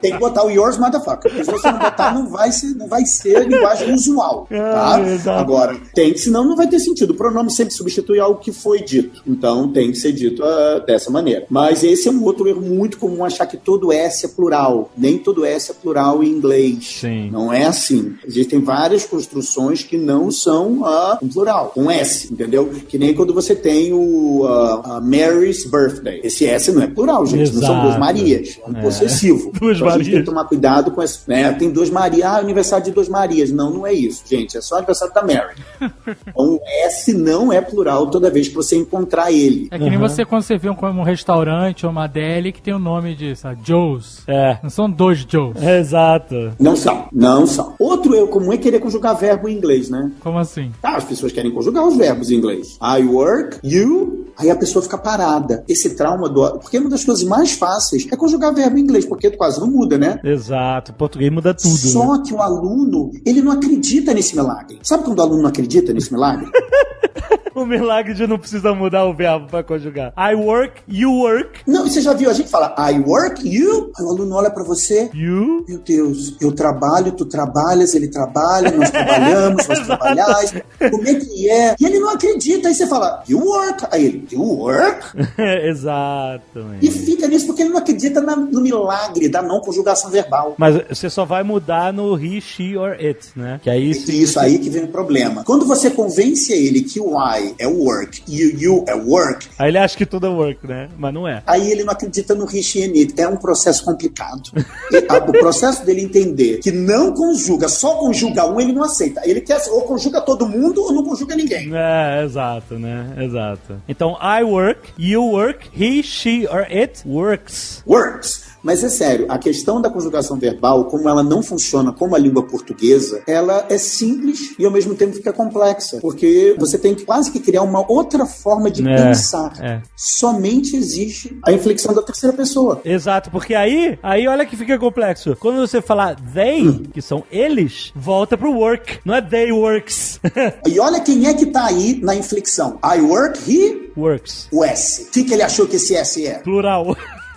Tem que botar o yours motherfucker. Porque se você não botar, não vai ser, não vai ser a linguagem usual. [LAUGHS] Tá? Ah, exato. Agora, tem que, senão não vai ter sentido. O pronome sempre substitui algo que foi dito. Então tem que ser dito ah, dessa maneira. Mas esse é um outro erro muito comum, achar que todo S é plural. Nem todo S é plural em inglês. Sim. Não é assim. Existem várias construções que não são ah, um plural, um S, entendeu? Que nem quando você tem o ah, Mary's birthday. Esse S não é plural, gente. Não são Exato. duas Marias. É um É. possessivo. Duas então a gente tem Marias. que tomar cuidado com esse. Né? Tem duas Marias. Ah, aniversário de duas Marias. Não, não é isso, gente. É só aniversário da Mary. Então, S não é plural toda vez que você encontrar ele. É que nem você quando você vê um, um restaurante ou uma deli que tem o nome de, sabe, Joe's. É. Não são dois Joe's. Exato. Não são, não são. Outro erro comum é querer conjugar verbo em inglês, né? Como assim? Ah, as pessoas querem conjugar os verbos em inglês. I work, you, aí a pessoa fica parada. Esse trauma do. Porque uma das coisas mais fáceis é conjugar verbo em inglês, porque quase não muda, né? Exato. Português muda tudo. né? Só que o aluno, ele não acredita nesse milagre. Sabe quando o aluno não acredita nesse milagre? [LAUGHS] O milagre de não precisa mudar o verbo pra conjugar. I work, you work, não, e você já viu a gente fala I work, you? Aí o aluno olha pra você. you. Meu Deus, eu trabalho, tu trabalhas, ele trabalha, nós trabalhamos, nós [LAUGHS] trabalhais. Como é que é? E ele não acredita. Aí você fala, you work. Aí ele, you work? [LAUGHS] Exatamente. E fica nisso porque ele não acredita na- no milagre da não conjugação verbal. Mas você só vai mudar no he, she or it, né? Que aí E isso aí que vem o problema. Quando você convence ele que o I é work e o you é work, Aí ele acha que tudo é work, né? Mas não é. aí ele não acredita no Rich and It. É um processo complicado. E, a- o processo dele entender que não conjuga, só conjuga um, ele não aceita. Ele quer ou conjuga todo mundo ou não conjuga ninguém. É, exato, né? Exato. Então, I work, you work, he, she or it works. Works. Mas é sério, a questão da conjugação verbal, como ela não funciona como a língua portuguesa, ela é simples e ao mesmo tempo fica complexa. Porque você tem que quase que criar uma outra forma de É, pensar. é. Somente existe a inflexão da terceira pessoa. Exato, porque aí, aí olha que fica complexo. Quando você falar they, que são eles, volta pro work. Não é they works. [LAUGHS] E olha quem é que tá aí na inflexão. I work, he, works. o S. O que, que ele achou que esse S é? Plural. [LAUGHS]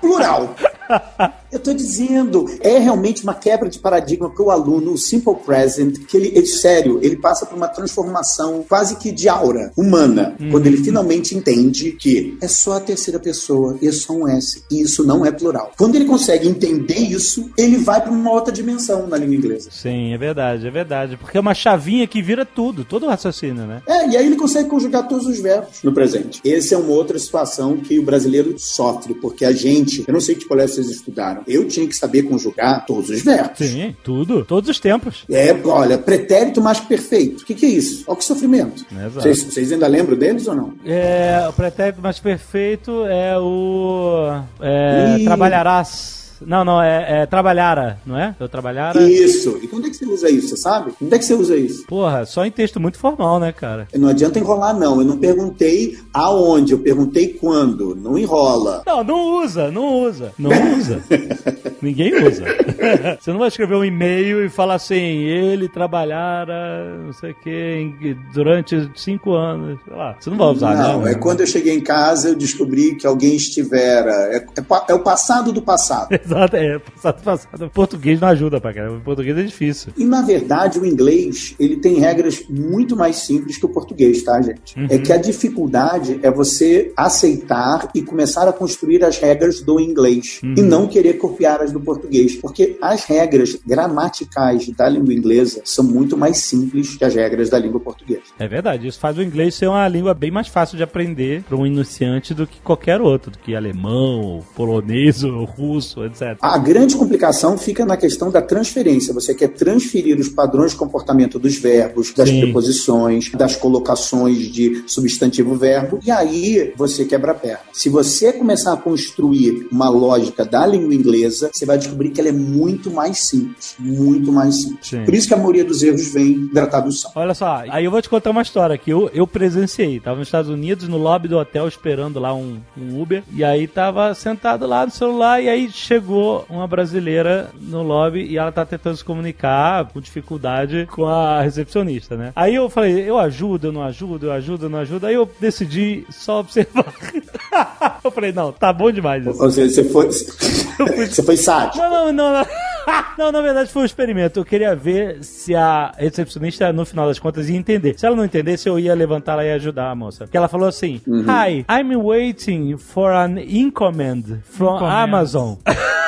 Plural. [LAUGHS] Eu tô dizendo, é realmente uma quebra de paradigma para o aluno, o simple present, que ele, ele, sério, ele passa por uma transformação quase que de aura humana, quando ele finalmente entende que é só a terceira pessoa e é só um S, e isso não é plural. Quando ele consegue entender isso, ele vai para uma outra dimensão na língua inglesa. Sim, é verdade, é verdade. Porque é uma chavinha que vira tudo, todo o raciocínio, né? É, e aí ele consegue conjugar todos os verbos no presente. Essa é uma outra situação que o brasileiro sofre, porque a gente, eu não sei que colégio vocês estudaram, eu tinha que saber conjugar todos os verbos. Sim, tudo. Todos os tempos. É, olha, pretérito mais perfeito. O que, que é isso? Olha que sofrimento. Exato. Vocês, vocês ainda lembram deles ou não? É, o pretérito mais perfeito é o. É, Ih. trabalharás. Não, não, é, é trabalhara, não é? Eu trabalhara. Isso. E quando é que você usa isso, você sabe? Quando é que você usa isso? Porra, só em texto muito formal, né, cara? Não adianta enrolar, não. Eu não perguntei aonde, eu perguntei quando. Não enrola. Não, não usa, não usa. Não usa. [LAUGHS] Ninguém usa. [LAUGHS] Você não vai escrever um e-mail e falar assim, ele trabalhara, não sei o que, durante cinco anos. Sei lá. Você não vai usar, não, né? é quando eu cheguei em casa eu descobri que alguém estivera. É, é é o passado do passado. [LAUGHS] Exato, é, passado, passado. O português não ajuda pra caramba. O português é difícil. E na verdade o inglês ele tem regras muito mais simples que o português, tá, gente? É que a dificuldade é você aceitar e começar a construir as regras do inglês e não querer copiar as do português, porque as regras gramaticais da língua inglesa são muito mais simples que as regras da língua portuguesa. É verdade, isso faz o inglês ser uma língua bem mais fácil de aprender para um iniciante do que qualquer outro, do que alemão, polonês, ou russo, etc. A grande complicação fica na questão da transferência. Você quer transferir os padrões de comportamento dos verbos, das Sim. preposições, das colocações de substantivo-verbo, e aí você quebra a perna. Se você começar a construir uma lógica da língua inglesa, você vai descobrir que ela é muito mais simples. Muito mais simples. Sim. Por isso que a maioria dos erros vem da tradução. Olha só, aí eu vou te contar uma história que eu, eu presenciei. Tava nos Estados Unidos, no lobby do hotel, esperando lá um, um Uber. E aí tava sentado lá no celular. E aí chegou uma brasileira no lobby e ela tá tentando se comunicar com dificuldade com a recepcionista, né? Aí eu falei, eu ajudo, eu não ajudo, eu ajudo, eu não ajudo. Aí eu decidi só observar. [LAUGHS] eu falei, não, tá bom demais isso. Ou seja, você foi, você foi sádico. Não, não, não, não. [LAUGHS] Não, na verdade foi um experimento. Eu queria ver se a recepcionista, no final das contas, ia entender. Se ela não entendesse, eu ia levantar lá e ajudar a moça. Porque ela falou assim: Hi, I'm waiting for an incommand from. Amazon. [LAUGHS]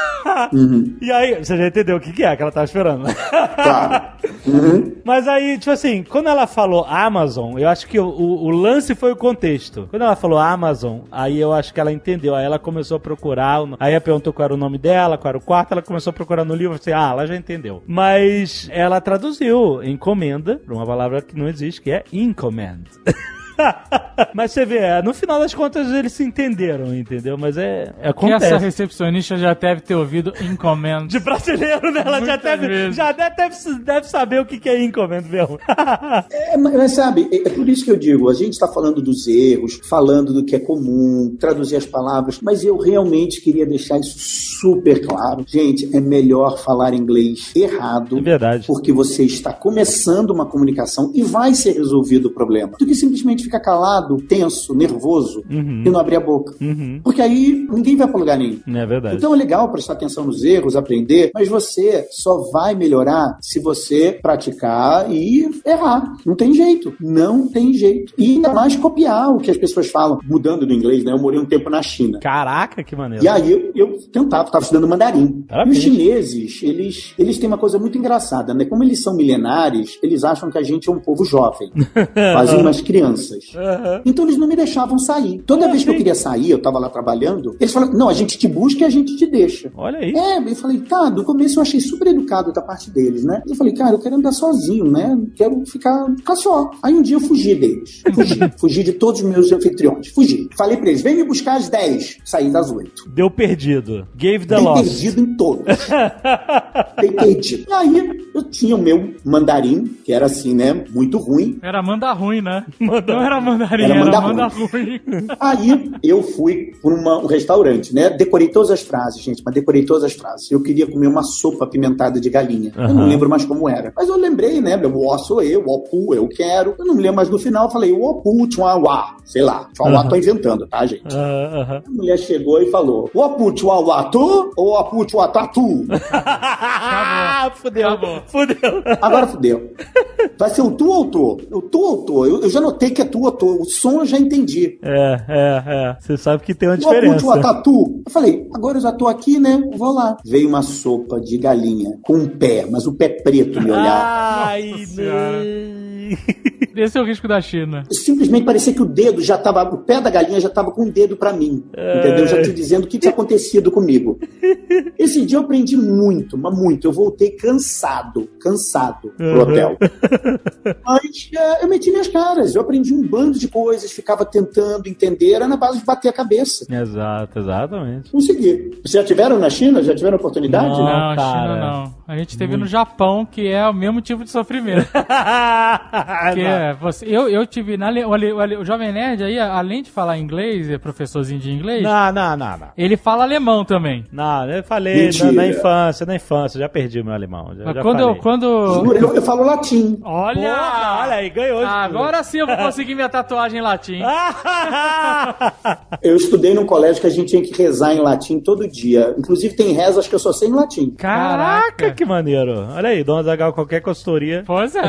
E aí, você já entendeu o que, que é que ela tava esperando, né? [LAUGHS] Claro. Mas aí, tipo assim, quando ela falou Amazon, eu acho que o, o- o lance foi o contexto. Quando ela falou Amazon, aí eu acho que ela entendeu. Aí ela começou a procurar. Aí ela perguntou qual era o nome dela, qual era o quarto. Ela começou a procurar no livro. Assim, ah, ela já entendeu. Mas ela traduziu encomenda pra uma palavra que não existe, que é encomend. [LAUGHS] [LAUGHS] Mas você vê, é, no final das contas eles se entenderam, entendeu? Mas é, é Que essa acontece. recepcionista já deve ter ouvido encomenda. [LAUGHS] De brasileiro, né? Ela já deve, vezes. já deve, deve, deve saber o que é encomenda mesmo. [LAUGHS] É, mas mas sabe, é é por isso que eu digo, a gente está falando dos erros, falando do que é comum, traduzir as palavras, mas eu realmente queria deixar isso super claro. Gente, é melhor falar inglês errado, É verdade. porque você está começando uma comunicação e vai ser resolvido o problema, do que simplesmente ficar calado, tenso, nervoso e não abrir a boca. Porque aí ninguém vai para lugar nenhum. É verdade. Então é legal prestar atenção nos erros, aprender, mas você só vai melhorar se você praticar e errar. Não tem jeito. Não tem jeito. E ainda mais copiar o que as pessoas falam. Mudando do inglês, né? Eu morei um tempo na China. Caraca, que maneiro. E aí eu, eu tentava, estava estudando mandarim. Parabéns. E os chineses, eles, eles têm uma coisa muito engraçada, né? Como eles são milenares, eles acham que a gente é um povo jovem. [LAUGHS] quase umas crianças. Então eles não me deixavam sair. Toda vez que eu queria sair, eu estava lá trabalhando, eles falavam, não, a gente te busca e a gente te deixa. Olha aí. É, eu falei, tá, no começo eu achei super educado da parte deles, né? Eu falei, cara, eu quero andar sozinho, né? Quero ficar, ficar só. Aí um dia eu fugi deles. Fugi. [LAUGHS] fugi de todos os meus anfitriões. Fugi. Falei pra eles, vem me buscar às 10. Saí das 8. Deu perdido. Gave the Dei loss. perdido em todos. [LAUGHS] Dei perdido. E aí eu tinha o meu mandarim, que era assim, né? Muito ruim. Era manda ruim, né? Não era mandarim, Era era, manda manda ruim. Aí eu fui para um restaurante, né? Decorei todas as frases, gente, mas decorei todas as frases. Eu queria comer uma sopa apimentada de galinha. Eu não lembro mais como era. Mas eu lembrei, né? O ó sou eu, o opu, eu quero. Eu não me lembro mais no final, eu falei, o opu, tchuauá. Sei lá, tchuauá Aham. tô inventando, tá, gente? Ah. A mulher chegou e falou: O apu tchuauá tu ou o apu tchuatá tu? Ah, [LAUGHS] fudeu. Acabou. Fudeu. Agora fudeu. Vai ser o tu ou tu? O tu ou tu? Eu, eu já notei que é tu ou tu. O som eu já entendi. É, é, é. Você sabe que tem uma O diferença. tchuatá tu? Eu falei, agora eu já tô aqui, né? Vou lá. Veio uma sopa de galinha com um pé, mas o pé preto me olhar. Ai, Nossa. [LAUGHS] Esse é o risco da China. Simplesmente parecia que o dedo já estava, o pé da galinha já estava com o dedo para mim. Entendeu? Já te dizendo o que tinha acontecido comigo. [LAUGHS] Esse dia eu aprendi muito, mas muito. Eu voltei cansado, cansado pro hotel. [LAUGHS] Mas é, eu meti minhas caras, eu aprendi um bando de coisas, ficava tentando entender, era na base de bater a cabeça. Exato, exatamente. Consegui. Vocês já tiveram na China? Já tiveram oportunidade? Não. Não, cara. China não. A gente teve no Japão, que é o mesmo tipo de sofrimento. [LAUGHS] Que é, você, eu, eu tive. Na, o, o o Jovem Nerd aí, além de falar inglês, é professorzinho de inglês, Não, não, não, não. ele fala alemão também. Não, eu falei na, na infância, na infância, já perdi o meu alemão. Já, Mas já quando, falei. quando. Juro, Eu, eu falo latim. Olha! Porra, olha aí, ganhou. de Agora sim eu vou conseguir minha tatuagem em latim. [LAUGHS] Eu estudei num colégio que a gente tinha que rezar em latim todo dia. Inclusive tem rezas que eu só sei em latim. Caraca, Caraca. Que maneiro. Olha aí, Dona Zagal, qualquer consultoria. Pois é.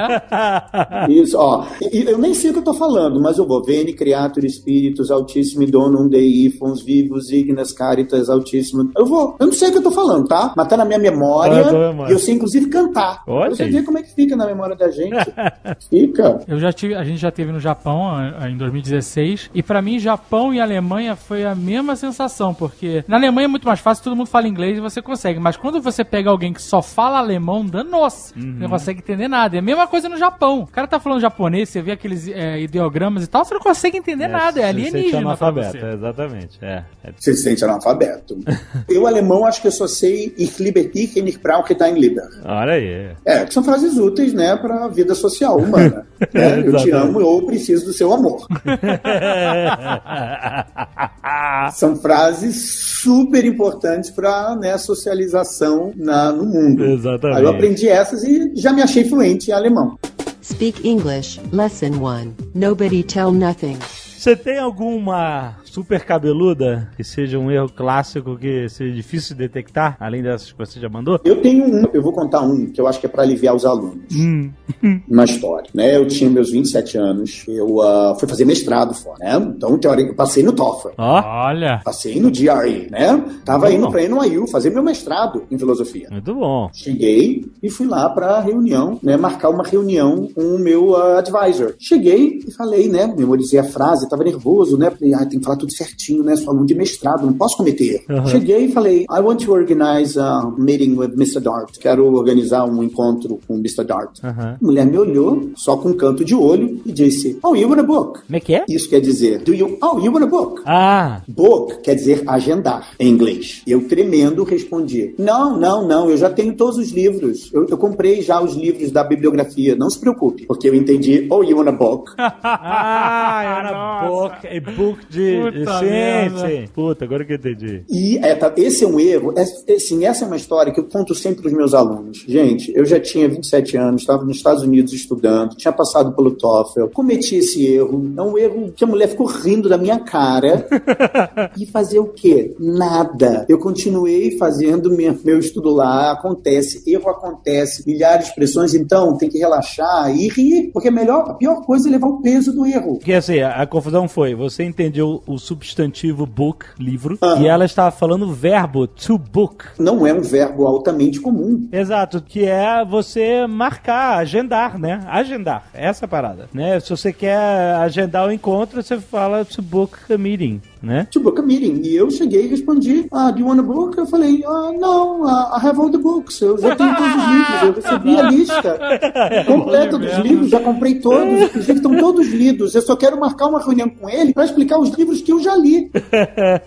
[LAUGHS] Isso, ó. Eu nem sei o que eu tô falando, mas eu vou. Veni, Creator, Espíritos, Altíssimo, Donum Dei, Fons Vivos, Ignas, Caritas, Altíssimo. Eu vou. Eu não sei o que eu tô falando, tá? Mas tá na minha memória. Ah, e eu sei, inclusive, cantar. Olha Pra você ver como é que fica na memória da gente. [LAUGHS] fica. Eu já tive, a gente já teve no Japão em 2016 e pra mim Japão e Alemanha foi a mesma sensação, porque na Alemanha é muito mais fácil, todo mundo fala inglês e você consegue, mas quando você pega alguém que só fala alemão, danou-se. Uhum. Você não consegue entender nada. É a mesma coisa no Japão. O cara tá falando japonês, você vê aqueles é, ideogramas e tal, você não consegue entender nada, é se sente alienígena pra analfabeto, você. exatamente. É. é. Você se sente analfabeto. [LAUGHS] eu, alemão, acho que eu só sei Ich liebe dich und ich brauche dein Liebe. Olha aí. É, que são frases úteis, né, pra vida social humana. [LAUGHS] né? Eu te amo ou preciso do seu amor. [LAUGHS] São frases super importantes para né, socialização na, no mundo. Exatamente. Aí eu aprendi essas e já me achei fluente em alemão. Speak English, Lesson 1. Nobody tell nothing. Você tem alguma super cabeluda que seja um erro clássico que seja difícil de detectar, além dessas que você já mandou? Eu tenho um, eu vou contar um que eu acho que é para aliviar os alunos. Hum. [LAUGHS] Uma história, né? Eu tinha meus 27 anos, eu ah, fui fazer mestrado fora, né? Então, teórico, eu passei no TOEFL. Ó, Olha. Passei no GRE, né? Tava Muito indo para NYU fazer meu mestrado em filosofia. muito bom. Cheguei e fui lá para reunião, né, marcar uma reunião com o meu ah, advisor. Cheguei e falei, né, memorizei a frase, tava nervoso, né, falei, ah, tem que falar tudo certinho, né, sou aluno de mestrado, não posso cometer erro. Uhum. Cheguei e falei, I want to organize a meeting with Mr. Dart. Quero organizar um encontro com o Mr. Dart. Aham. A mulher me olhou, só com um canto de olho, e disse, oh, you want a book? Como é que é? Isso quer dizer, do you, oh, you want a book? Ah, Book quer dizer agendar em inglês. Eu tremendo respondi: Não, não, não, eu já tenho todos os livros. Eu, eu comprei já os livros da bibliografia. Não se preocupe, porque eu entendi. Oh, you want a book? [LAUGHS] ah, era Nossa. book, é book de... Puta sim, merda. sim. Puta, agora que eu entendi. E é, tá, esse é um erro. É, é, assim, essa é uma história que eu conto sempre para os meus alunos. Gente, eu já tinha 27 anos, estava nos Estados Unidos estudando, tinha passado pelo TOEFL, cometi esse erro. É um erro que a mulher ficou rindo da minha cara. [LAUGHS] e fazer o quê? Nada. Eu continuei fazendo minha- meu estudo lá, acontece, erro acontece, milhares de expressões, então tem que relaxar e rir, porque é melhor, a pior coisa é levar o peso do erro. Porque assim, a, a confusão foi, você entendeu o substantivo book, livro, e ela estava falando o verbo to book. Não é um verbo altamente comum. Exato, que é você marcar, agendar, né? Agendar, essa é parada, né? Se você quer agendar o encontro, você fala to book a meeting, né? to book a meeting. E eu cheguei e respondi, ah, do you want a book? Eu falei, ah, não, ah, I have all the books. Eu já tenho todos os livros, eu recebi a lista [LAUGHS] completa dos livros, já comprei todos, inclusive estão todos lidos. Eu só quero marcar uma reunião com ele para explicar os livros que eu já li. [LAUGHS]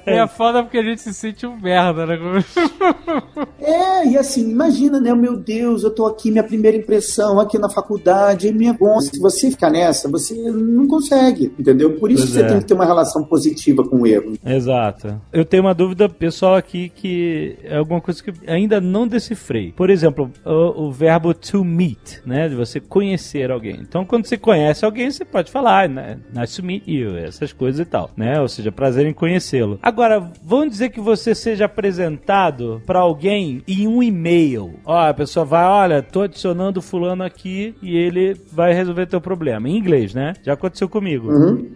É foda porque a gente se sente um merda, né? [LAUGHS] É, e assim, imagina, né, meu Deus, eu tô aqui, minha primeira impressão aqui na faculdade, minha bom, se você ficar nessa, você não consegue, entendeu? Por isso Pois você é. tem que ter uma relação positiva com erro. Exato. Eu tenho uma dúvida pessoal aqui que é alguma coisa que ainda não decifrei. Por exemplo, o, o verbo to meet, né? De você conhecer alguém. Então, quando você conhece alguém, você pode falar, né? Nice to meet you, essas coisas e tal, né? Ou seja, prazer em conhecê-lo. Agora, vamos dizer que você seja apresentado pra alguém em um e-mail. Ó, a pessoa vai, olha, tô adicionando fulano aqui e ele vai resolver teu problema. Em inglês, né? Já aconteceu comigo.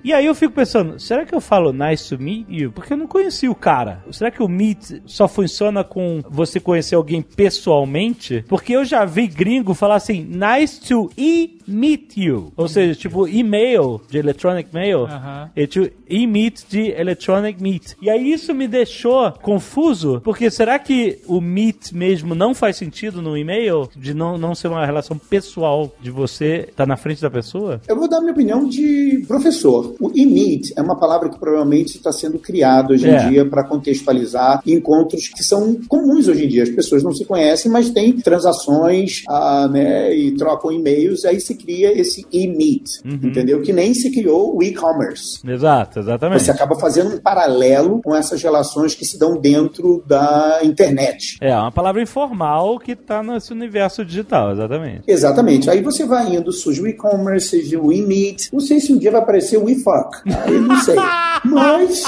E aí eu fico pensando, será que eu falo nice to meet you? Porque eu não conheci o cara. Será que o meet só funciona com você conhecer alguém pessoalmente? Porque eu já vi gringo falar assim, nice to e meet you. Ou seja, tipo e-mail de electronic mail, é tipo e-meet de electronic meet. E aí isso me deixou confuso, porque será que o meet mesmo não faz sentido no e-mail? De não, não ser uma relação pessoal de você estar na frente da pessoa? Eu vou dar minha opinião de professor. O e-meet é uma palavra que provavelmente está sendo criada hoje É. em dia para contextualizar encontros que são comuns hoje em dia. As pessoas não se conhecem, mas têm transações ah, né, e trocam e-mails, aí se cria esse e-meet, Uhum. entendeu? Que nem se criou o e-commerce. Exato, exatamente. Você acaba fazendo um paralelo com essas relações que se dão dentro da internet. É, uma palavra informal que tá nesse universo digital, exatamente. Exatamente. Aí você vai indo, surge o e-commerce, surge o e-meet. Não sei se um dia vai aparecer o e-fuck. Aí não sei. [LAUGHS] Mas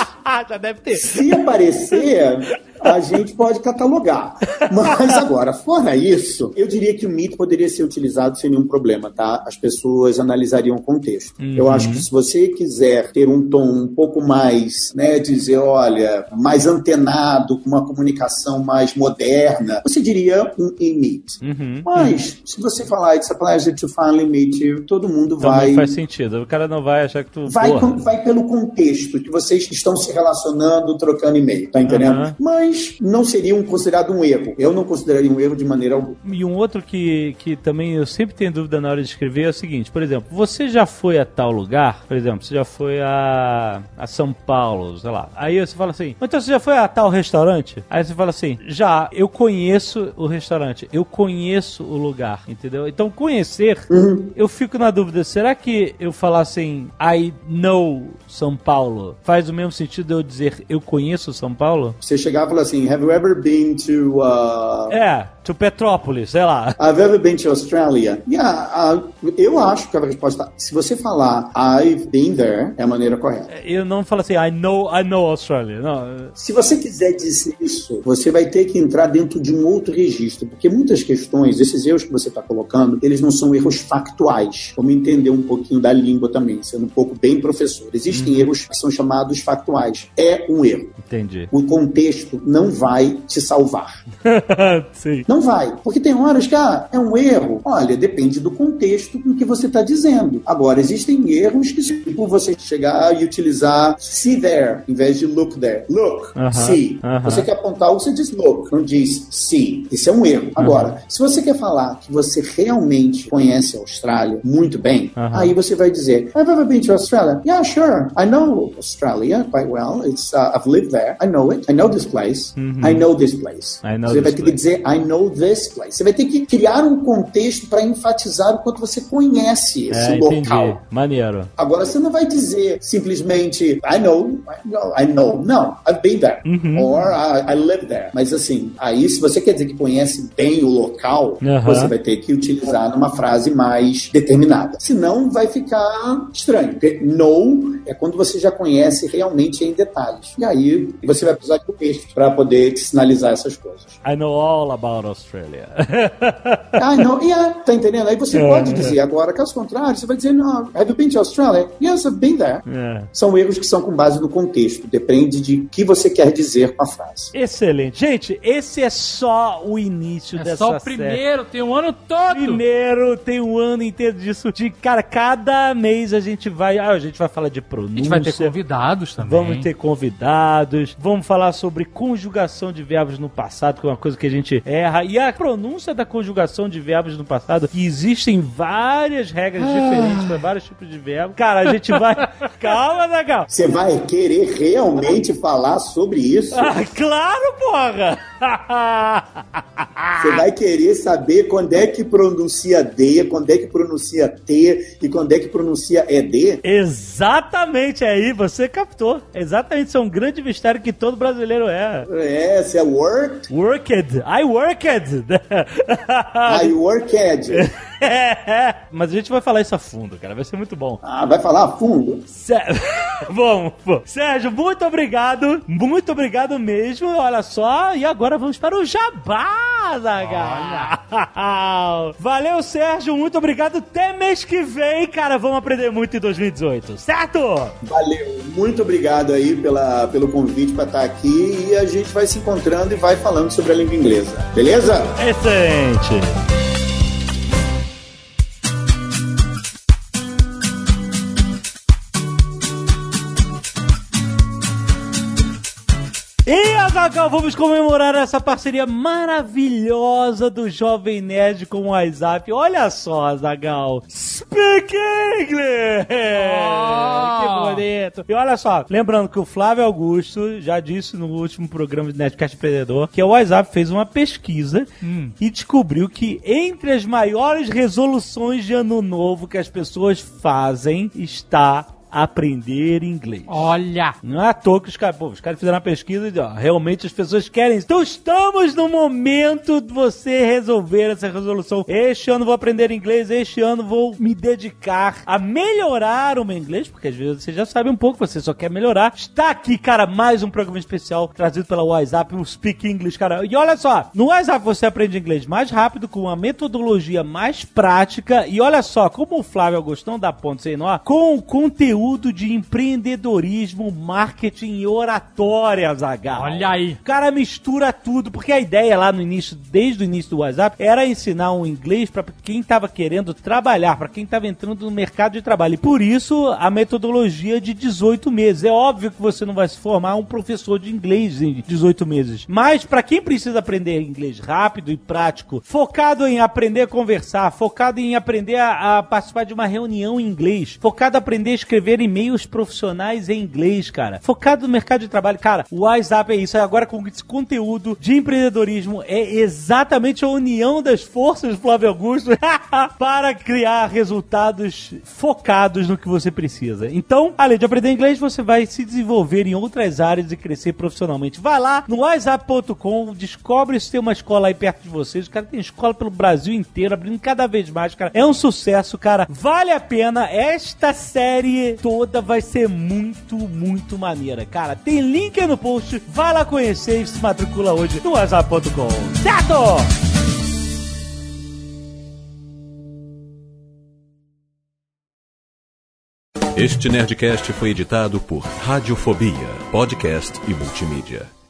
Já deve ter. se aparecer, a gente pode catalogar. [LAUGHS] Mas agora, fora isso, eu diria que o Meet poderia ser utilizado sem nenhum problema, tá? As pessoas analisariam o contexto. Eu acho que se você quiser ter um tom um pouco mais, né, dizer, olha, mais antenado, com uma comunicação mais moderna, você diria um e-meet. Mas, se você falar, it's a pleasure to finally meet you, todo mundo Então vai não faz sentido. O cara não vai achar que tu. vai, com- vai pelo contexto que vocês estão se relacionando, trocando e-mail, tá entendendo? Aham. Mas não seria um, considerado um erro. Eu não consideraria um erro de maneira alguma. E um outro que, que também eu sempre tenho dúvida na hora de escrever é o seguinte, por exemplo, você já foi a tal lugar? Por exemplo, você já foi a, a São Paulo, sei lá. Aí você fala assim, então você já foi a tal restaurante? Aí você fala assim, já, eu conheço o restaurante, eu conheço o lugar, entendeu? Então conhecer, eu fico na dúvida, será que eu falar assim, I know São Paulo, faz o mesmo sentido eu dizer eu conheço São Paulo? Você chegar e falar assim, have you ever been to... Uh... É, to Petrópolis, sei lá. Have you ever been to Australia? Yeah, uh, eu acho que a resposta, se você falar I've been there, é a maneira correta. Eu não falo assim, I know, I know Australia. Não, Se você quiser dizer isso, você vai ter que entrar dentro de um outro registro, porque muitas questões, esses erros que você está colocando, eles não são erros factuais. Vamos entender um pouquinho da língua também, sendo um pouco bem professor. Existem erros que são chamados factuais. É um erro. entendi. O contexto não vai te salvar. [LAUGHS] Sim. Não vai. Porque tem horas que ah, é um erro. Olha, depende do contexto com que você está dizendo. Agora, existem erros que, tipo, você chegar e utilizar see there em vez de look there. Look, Aham, see. aham. Você quer apontar algo, você diz look, não diz see. Isso é um erro. Agora, se você quer falar que você realmente conhece a Austrália muito bem, aí você vai dizer I've ever been to Australia. Yeah, sure. I know Australia quite well. It's uh, I've lived there. I know it. I know this place. I know this place. Uhum. Know você vai this ter que place. dizer I know this place. Você vai ter que criar um contexto para enfatizar o quanto você conhece esse É, local. entendi. Maneiro. Agora você não vai dizer simplesmente I know, I know, I know. Não, I've been there. Uhum. Or I, I live there. Mas assim, aí se você quer dizer que conhece bem o local, Aham. você vai ter que utilizar numa frase mais determinada. Senão vai ficar estranho. Porque know é quando você já conhece realmente em detalhes. E aí você vai precisar de um texto para poder te sinalizar essas coisas. I know all about Australia. [LAUGHS] Ah, não, yeah, tá entendendo? Aí você É, pode é. dizer agora, caso contrário, você vai dizer, não, have you been to Australia? Yes, I've been there. É. São erros que são com base no contexto, depende de o que você quer dizer com a frase. Excelente. Gente, esse é só o início É dessa só o série. primeiro, tem um ano todo. Primeiro, tem um ano inteiro disso. De, cara, cada mês a gente vai. Ah, a gente vai falar de A pronúncia. gente vai ter convidados também. Vamos ter convidados, vamos falar sobre conjugação de verbos no passado, que é uma coisa que a gente erra, e a pronúncia da conjugação de verbos no passado, que existem várias regras diferentes para vários tipos de verbos. Cara, a gente vai. [LAUGHS] Calma, Zagal. Você vai querer realmente falar sobre isso? Ah, claro, porra! Você vai querer saber quando é que pronuncia D, quando é que pronuncia T e quando é que pronuncia ED? Exatamente aí, você captou. Exatamente, isso é um grande mistério que todo brasileiro é. É, se é work, Worked, I worked. [LAUGHS] I worked. [LAUGHS] Mas a gente vai falar isso a fundo, cara. Vai ser muito bom. Ah, vai falar a fundo? Sé- [LAUGHS] Vamos, vamos. Sérgio, muito obrigado. Muito obrigado mesmo. Olha só. E agora vamos para o Jabá, Zagal. Valeu, Sérgio. Muito obrigado. Até mês que vem, cara. Vamos aprender muito em 2018. Certo? Valeu, muito obrigado aí pela, pelo convite para estar aqui e a gente vai se encontrando e vai falando sobre a língua inglesa, beleza? Excelente. Azaghal, vamos comemorar essa parceria maravilhosa do Jovem Nerd com o WhatsApp. Olha só, Azaghal. Speak English! Que bonito. E olha só, lembrando que o Flávio Augusto já disse no último programa de Nerdcast Empreendedor que o WhatsApp fez uma pesquisa e descobriu que entre as maiores resoluções de ano novo que as pessoas fazem está aprender inglês. Olha! Não é à toa que os caras, os caras fizeram uma pesquisa e ó, realmente as pessoas querem. Então estamos no momento de você resolver essa resolução. Este ano vou aprender inglês, este ano vou me dedicar a melhorar o meu inglês, porque às vezes você já sabe um pouco, você só quer melhorar. Está aqui, cara, mais um programa especial trazido pela WhatsApp, o Speak English, cara. E olha só, no WhatsApp você aprende inglês mais rápido, com uma metodologia mais prática. E olha só, como o Flávio Augustão dá ponto sem nó, com conteúdo de empreendedorismo, marketing e oratória, Zagal. Olha aí. O cara mistura tudo, porque a ideia lá no início, desde o início do WhatsApp, era ensinar um inglês para quem estava querendo trabalhar, para quem estava entrando no mercado de trabalho. E por isso a metodologia de 18 meses. É óbvio que você não vai se formar um professor de inglês em 18 meses. Mas para quem precisa aprender inglês rápido e prático, focado em aprender a conversar, focado em aprender a, a participar de uma reunião em inglês, focado em aprender a escrever e-mails profissionais em inglês, cara. Focado no mercado de trabalho. Cara, o WhatsApp é isso. Agora com esse conteúdo de empreendedorismo é exatamente a união das forças, Flávio Augusto, [LAUGHS] para criar resultados focados no que você precisa. Então, além de aprender inglês, você vai se desenvolver em outras áreas e crescer profissionalmente. Vai lá no WhatsApp.com, descobre se tem uma escola aí perto de vocês. Cara tem escola pelo Brasil inteiro, abrindo cada vez mais, cara. É um sucesso, cara. Vale a pena. Esta série toda vai ser muito, muito maneira. Cara, tem link aí no post. Vai lá conhecer e se matricula hoje no WhatsApp.com. Certo? Este Nerdcast foi editado por Radiofobia, podcast e multimídia.